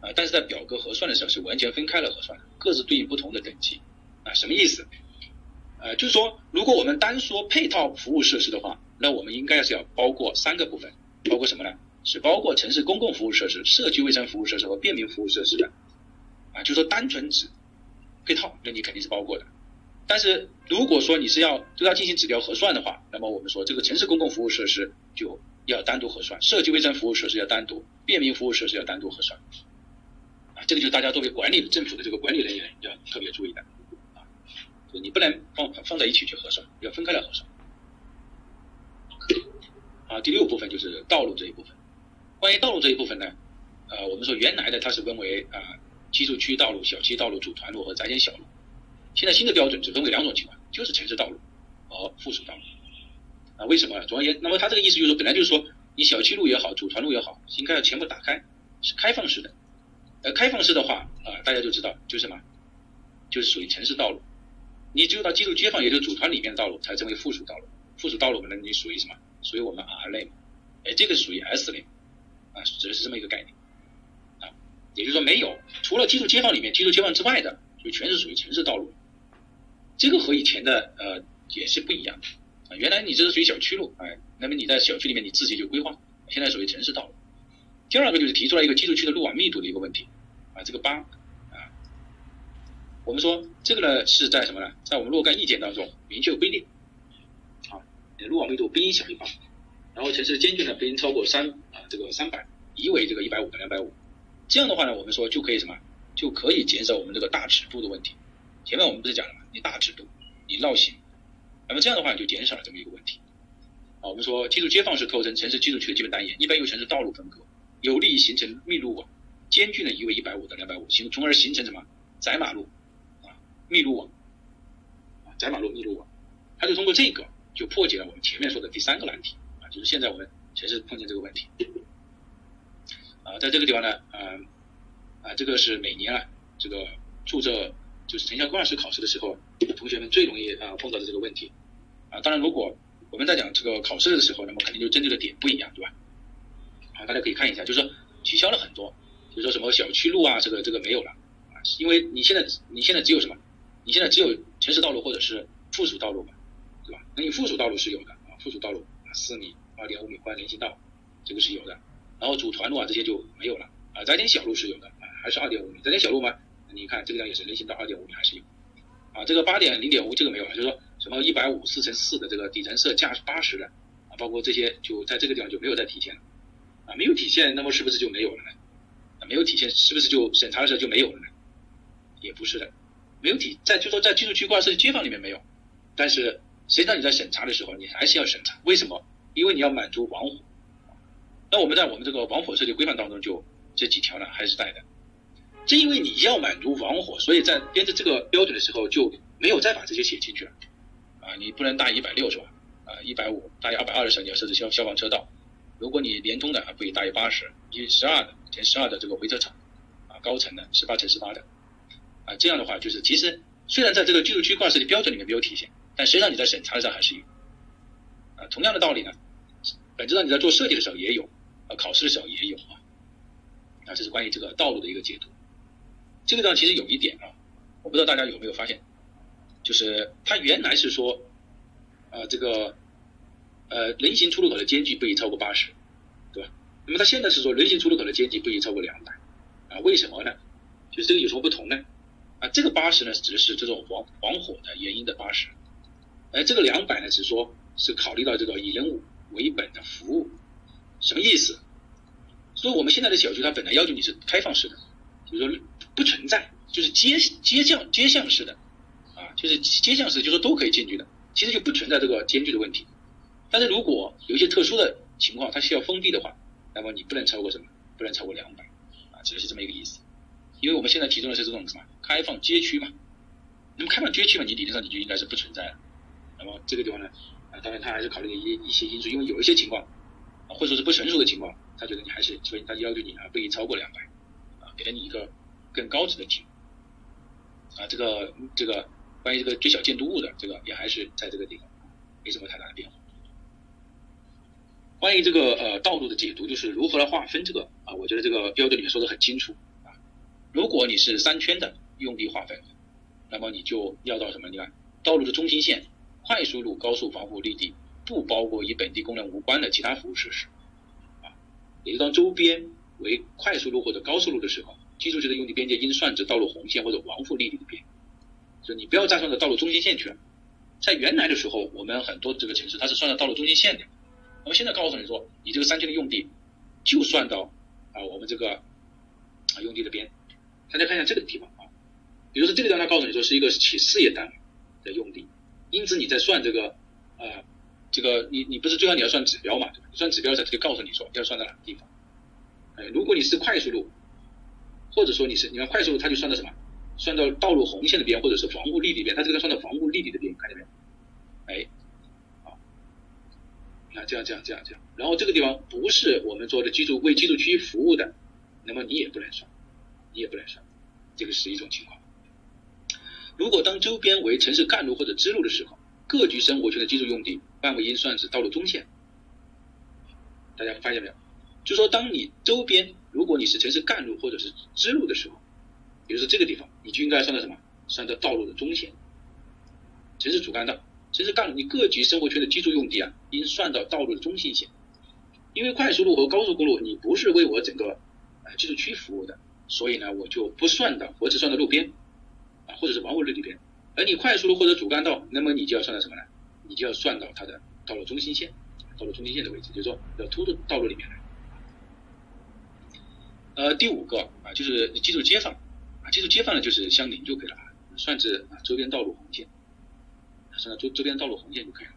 啊，但是在表格核算的时候是完全分开了核算的，各自对应不同的等级啊，什么意思？呃，就是说如果我们单说配套服务设施的话，那我们应该是要包括三个部分，包括什么呢？是包括城市公共服务设施、社区卫生服务设施和便民服务设施的啊，就说单纯指。配套，那你肯定是包括的。但是如果说你是要对它进行指标核算的话，那么我们说这个城市公共服务设施就要单独核算，社区卫生服务设施要单独，便民服务设施要单独核算。啊，这个就是大家作为管理政府的这个管理人员要特别注意的。你不能放放在一起去核算，要分开来核算。啊，第六部分就是道路这一部分。关于道路这一部分呢，呃，我们说原来的它是分为啊。居住区道路、小区道路、组团路和窄点小路，现在新的标准只分为两种情况，就是城市道路和附属道路。啊，为什么？总而言之，那么他这个意思就是说，本来就是说，你小区路也好，组团路也好，应该要全部打开，是开放式的。而，开放式的话，啊，大家就知道就是什么，就是属于城市道路。你只有到基础街坊，也就是组团里面的道路，才称为附属道路。附属道路呢，你属于什么？属于我们 R 类？哎，这个属于 S 类，啊，指的是这么一个概念。啊也就是说，没有除了基础街坊里面基础街坊之外的，就全是属于城市道路。这个和以前的呃也是不一样的啊。原来你这是属于小区路，哎，那么你在小区里面你自己就规划，现在属于城市道路。第二个就是提出来一个基础区的路网密度的一个问题啊，这个八，我们说这个呢是在什么呢？在我们若干意见当中明确规定啊，路网密度不应小于八，然后城市间距呢不应超过三啊这个三百，一为这个一百五到两百五。这样的话呢，我们说就可以什么，就可以减少我们这个大尺度的问题。前面我们不是讲了吗？你大尺度，你绕行，那么这样的话就减少了这么一个问题。啊，我们说居住街坊是构成城市居住区的基本单元，一般由城市道路分割，有利于形成密路网，间距呢一为一百五到两百五，形从而形成什么窄马路密路网啊窄马路密路网，它就通过这个就破解了我们前面说的第三个难题啊，就是现在我们城市碰见这个问题。啊，在这个地方呢，嗯，啊，这个是每年啊，这个注册就是城乡规划师考试的时候，同学们最容易啊碰到的这个问题。啊，当然，如果我们在讲这个考试的时候，那么肯定就针对的点不一样，对吧？好，大家可以看一下，就是说取消了很多，就说什么小区路啊，这个这个没有了啊，因为你现在你现在只有什么？你现在只有城市道路或者是附属道路嘛，对吧？那你附属道路是有的啊，附属道路啊，四米、二点五米宽人行道，这个是有的。然后组团路啊这些就没有了啊，窄点小路是有的啊，还是二点五米。窄点小路嘛，你看这个地方也是人行道二点五米还是有啊。这个八点零点五这个没有了，就是说什么一百五四乘四的这个底层设价是八十的啊，包括这些就在这个地方就没有再体现了啊，没有体现，那么是不是就没有了呢？啊，没有体现是不是就审查的时候就没有了呢？也不是的，没有体在就说在居住区规划设计街坊里面没有，但是实际上你在审查的时候你还是要审查，为什么？因为你要满足防火。那我们在我们这个防火设计规范当中，就这几条呢还是带的。正因为你要满足防火，所以在编制这个标准的时候就没有再把这些写进去了。啊，你不能大于一百六是吧？啊，一百五大于二百二的时候你要设置消消防车道。如果你连通的不可以大于八十，一十二的填十二的这个回车场，啊，高层的十八乘十八的，啊，这样的话就是其实虽然在这个居住区规划设计标准里面没有体现，但实际上你在审查的时候还是有。啊，同样的道理呢，本质上你在做设计的时候也有。啊考试的时候也有啊，啊，这是关于这个道路的一个解读。这个地方其实有一点啊，我不知道大家有没有发现，就是它原来是说，啊，这个，呃，人行出入口的间距不宜超过八十，对吧？那么它现在是说人行出入口的间距不宜超过两百，啊，为什么呢？就是这个有什么不同呢？啊，这个八十呢指的是这种防防火的原因的八十，而这个两百呢是说是考虑到这个以人为本的服务。什么意思？所以我们现在的小区，它本来要求你是开放式的，就是说不存在，就是街街巷街巷式的，啊，就是街巷式，就是说都可以进去的，其实就不存在这个间距的问题。但是如果有一些特殊的情况，它需要封闭的话，那么你不能超过什么？不能超过两百，啊，指的是这么一个意思。因为我们现在提供的是这种什么开放街区嘛，那么开放街区嘛，你理论上你就应该是不存在了。那么这个地方呢，啊，当然他还是考虑一一些因素，因为有一些情况。啊或者说是不成熟的情况，他觉得你还是所以他要求你啊不宜超过两百，啊，给了你一个更高值的题啊，这个这个关于这个最小建筑物的这个也还是在这个地方没什么太大的变化。关于这个呃道路的解读，就是如何来划分这个啊，我觉得这个标准里面说的很清楚。如果你是三圈的用地划分，那么你就要到什么？你看道路的中心线、快速路、高速防护绿地不包括与本地功能无关的其他服务设施啊。也就当周边为快速路或者高速路的时候。居住区的用地边界应算至道路红线或者王府绿地的边，就你不要再算到道路中心线去了。在原来的时候，我们很多这个城市它是算到道路中心线的，那么现在告诉你说，你这个三圈的用地就算到啊我们这个啊用地的边。大家看一下这个地方啊，比如说这个地方它告诉你说是一个企事业单位的用地，因此你在算这个呃这个你你不是最好你要算指标嘛？算指标的时候就告诉你说要算到哪个地方。哎，如果你是快速路。或者说你是你看快速路，它就算到什么？算到道路红线的边，或者是防护立地边，它这个算到防护立地的边，看见没有？哎，好，你看这样这样这样这样，然后这个地方不是我们做的居住为居住区服务的，那么你也不能算，你也不能算，这个是一种情况。如果当周边为城市干路或者支路的时候，各级生活圈的居住用地范围应算是道路中线。大家发现没有？就说当你周边。如果你是城市干路或者是支路的时候，比如说这个地方，你就应该算到什么？算到道路的中线。城市主干道、城市干路，你各级生活圈的居住用地啊，应算到道路的中心线。因为快速路和高速公路，你不是为我整个呃居住区服务的，所以呢，我就不算到，我只算到路边啊，或者是王府绿地边。而你快速路或者主干道，那么你就要算到什么呢？你就要算到它的道路中心线，道路中心线的位置，就是说要突到道路里面来。呃，第五个啊，就是你记住街坊啊，记住街坊呢就是相邻就可以了啊，算至啊周边道路红线，算到周周边道路红线就可以了。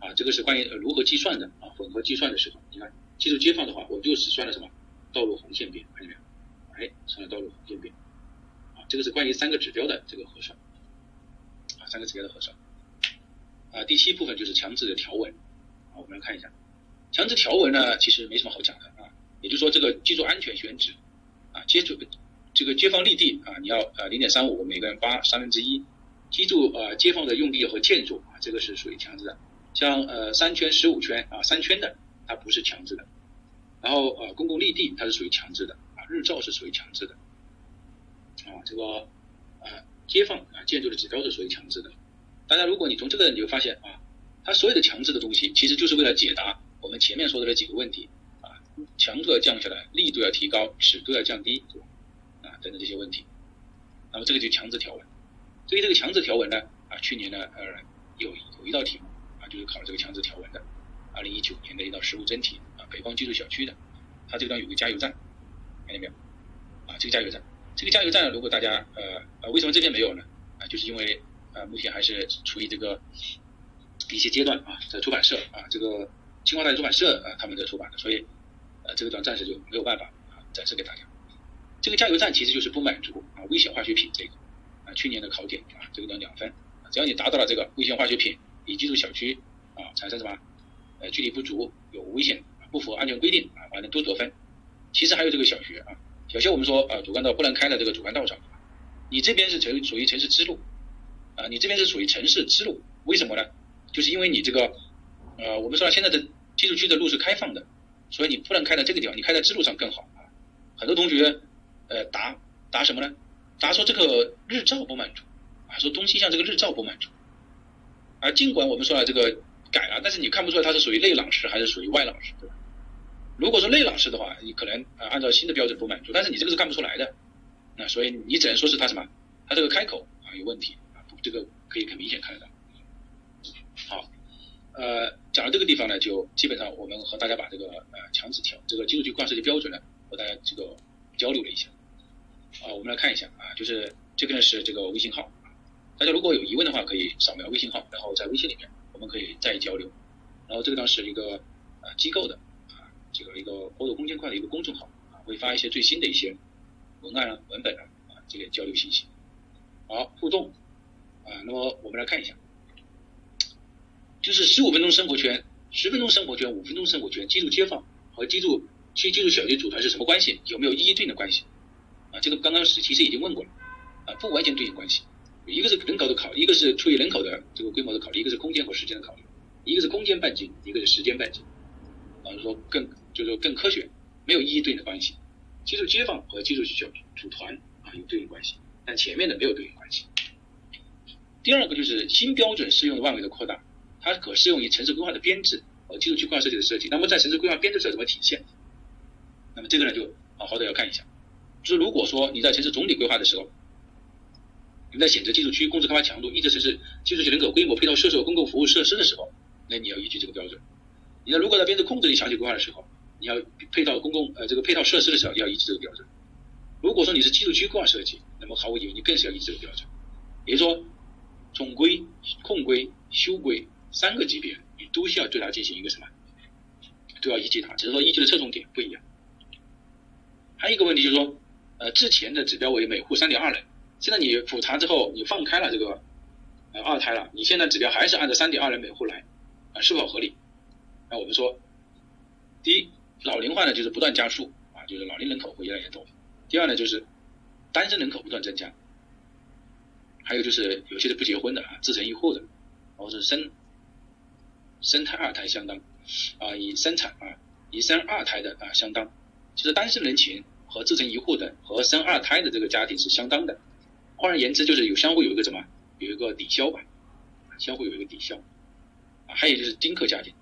啊，这个是关于如何计算的啊，混合计算的时候，你看记住街坊的话，我就只算了什么道路红线边，看见没有？哎，成了道路红线边，啊，这个是关于三个指标的这个核算，啊，三个指标的核算。啊，第七部分就是强制的条文，啊，我们来看一下，强制条文呢，其实没什么好讲的啊。也就是说，这个居住安全选址，啊，接住这个街坊立地啊，你要呃零点三五，每个人八三分之一，居住呃街坊的用地和建筑啊，这个是属于强制的。像呃三圈十五圈啊，三圈的它不是强制的。然后呃公共绿地它是属于强制的啊，日照是属于强制的。啊，这个啊街坊啊建筑的指标是属于强制的。大家如果你从这个你就发现啊，它所有的强制的东西，其实就是为了解答我们前面说的那几个问题啊。强度要降下来，力度要提高，尺度要降低，啊，等等这些问题。那么这个就强制条文。对于这个强制条文呢，啊，去年呢，呃，有有一道题目啊，就是考了这个强制条文的，二零一九年的一道实务真题，北方居住小区的，它这个地方有个加油站，看见没有？啊，这个加油站，这个加油站如果大家呃呃，为什么这边没有呢？啊，就是因为呃，目前还是处于这个一些阶段啊，在出版社啊，这个清华大学出版社啊，他们在出版的，所以。呃，这个段暂时就没有办法啊展示给大家。这个加油站其实就是不满足啊危险化学品这个啊去年的考点啊这个叫两分，只要你达到了这个危险化学品已居住小区啊产生什么呃距离不足有危险不符合安全规定啊反正都得分。其实还有这个小学啊小学我们说啊主干道不能开在这个主干道上，你这边是城属于城市支路啊你这边是属于城市支路，为什么呢？就是因为你这个呃我们说现在的居住区的路是开放的。所以你不能开在这个地方，你开在支路上更好啊。很多同学，呃，答答什么呢？答说这个日照不满足，啊，说东西向这个日照不满足。啊，尽管我们说了这个改了，但是你看不出来它是属于内朗式还是属于外朗式，对吧？如果说内老师的话，你可能啊按照新的标准不满足，但是你这个是干不出来的，那所以你只能说是它什么？它这个开口啊有问题啊，这个可以很明显看得到。好。呃，讲到这个地方呢，就基本上我们和大家把这个呃强制条这个居住区规划设计标准呢，和大家这个交流了一下。啊，我们来看一下啊，就是这个呢是这个微信号，大家如果有疑问的话，可以扫描微信号，然后在微信里面我们可以再交流。然后这个呢是一个呃机构的，这个一个欧斗空间块的一个公众号啊，会发一些最新的一些文案啊、文本啊啊这个交流信息。好，互动啊，那么我们来看一下。就是十五分钟生活圈、十分钟生活圈、五分钟生活圈，居住街坊和居住区居住小区组团是什么关系？有没有一一对应的关系？啊，这个刚刚是其实已经问过了，啊，不完全对应关系，一个是人口的考虑，一个是出于人口的这个规模的考虑，一个是空间和时间的考虑，一个是空间半径，一个是时间半径，者，说更就是说更科学，没有一一对应的关系。基础街坊和基础小组团啊有对应关系，但前面的没有对应关系。第二个就是新标准适用的范围的扩大，它可适用于城市规划的编制和基础区规划设计的设计。那么在城市规划编制上怎么体现？那么这个呢就好好的要看一下。就是如果说你在城市总体规划的时候，你在选择基础区控制开发强度、抑制城市基础区人口规模、配套设施和公共服务设施的时候，那你要依据这个标准。你要如果在编制控制里详细规划的时候，你要配套公共呃这个配套设施的时候要依据这个标准。如果说你是基础区规划设计，那么毫无疑问你更是要依据这个标准。也就说，总规、控规、修规三个级别你都需要对它进行一个什么？都要依据它，只是说依据的侧重点不一样。还有一个问题就是说，呃，之前的指标为每户三点二人，现在你复查之后你放开了这个呃二胎了，你现在指标还是按照三点二人每户来啊，是否合理？那我们说，第一。老龄化呢，就是不断加速啊，就是老龄人口会越来越多。第二呢，就是单身人口不断增加，还有就是有些是不结婚的啊，自成一户的，或者是生生胎二胎相当啊，以生产啊，以生二胎的啊相当，就是单身人群和自成一户的和生二胎的这个家庭是相当的。换而言之，就是有相互有一个什么，有一个抵消吧，相互有一个抵消啊。还有就是丁克家庭，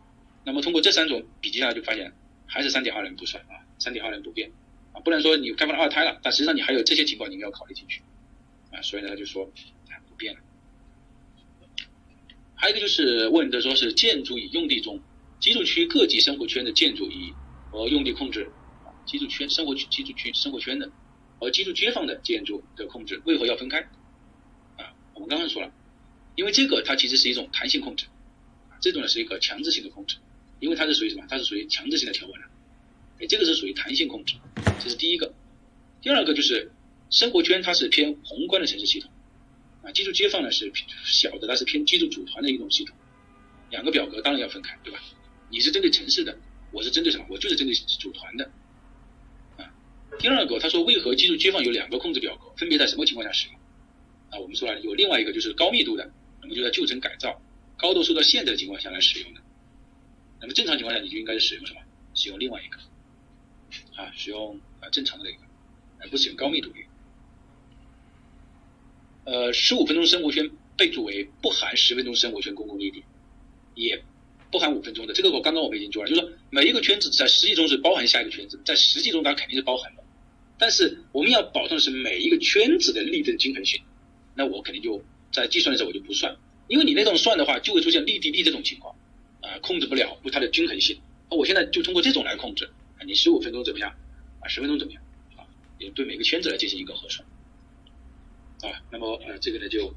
那么通过这三种比较下来就发现。还是三点二人不算啊，三点二人不变啊，不能说你开发了二胎了，但实际上你还有这些情况你要考虑进去啊，所以呢他就说不变了。还有一个就是问的说是建筑与用地中居住区各级生活圈的建筑与和用地控制啊，居住圈生活区居住区生活圈的和居住街坊的建筑的控制为何要分开啊？我们刚刚说了，因为这个它其实是一种弹性控制，这种呢是一个强制性的控制。因为它是属于什么？它是属于强制性的条文了，哎，这个是属于弹性控制，这是第一个。第二个就是生活圈，它是偏宏观的城市系统，啊，居住街坊呢是小的，它是偏居住组团的一种系统。两个表格当然要分开，对吧？你是针对城市的，我是针对什么？我就是针对组团的，啊。第二个，他说为何居住街坊有两个控制表格，分别在什么情况下使用？啊，我们说了有另外一个就是高密度的，那么就在旧城改造、高度受到限制的情况下来使用的。那么正常情况下，你就应该是使用什么？使用另外一个，啊，使用啊正常的那个，而不使用高密度的。呃，十五分钟生活圈备注为不含十分钟生活圈公共绿地，也不含五分钟的。这个我刚刚我们已经说了，就是说每一个圈子在实际中是包含下一个圈子，在实际中它肯定是包含的，但是我们要保证的是每一个圈子的力的均衡性。那我肯定就在计算的时候我就不算，因为你那种算的话，就会出现力地力这种情况。啊，控制不了，不它的均衡性。那我现在就通过这种来控制。啊，你十五分钟怎么样？啊，十分钟怎么样？啊，也对每个圈子来进行一个核算。啊，那么呃，这个呢就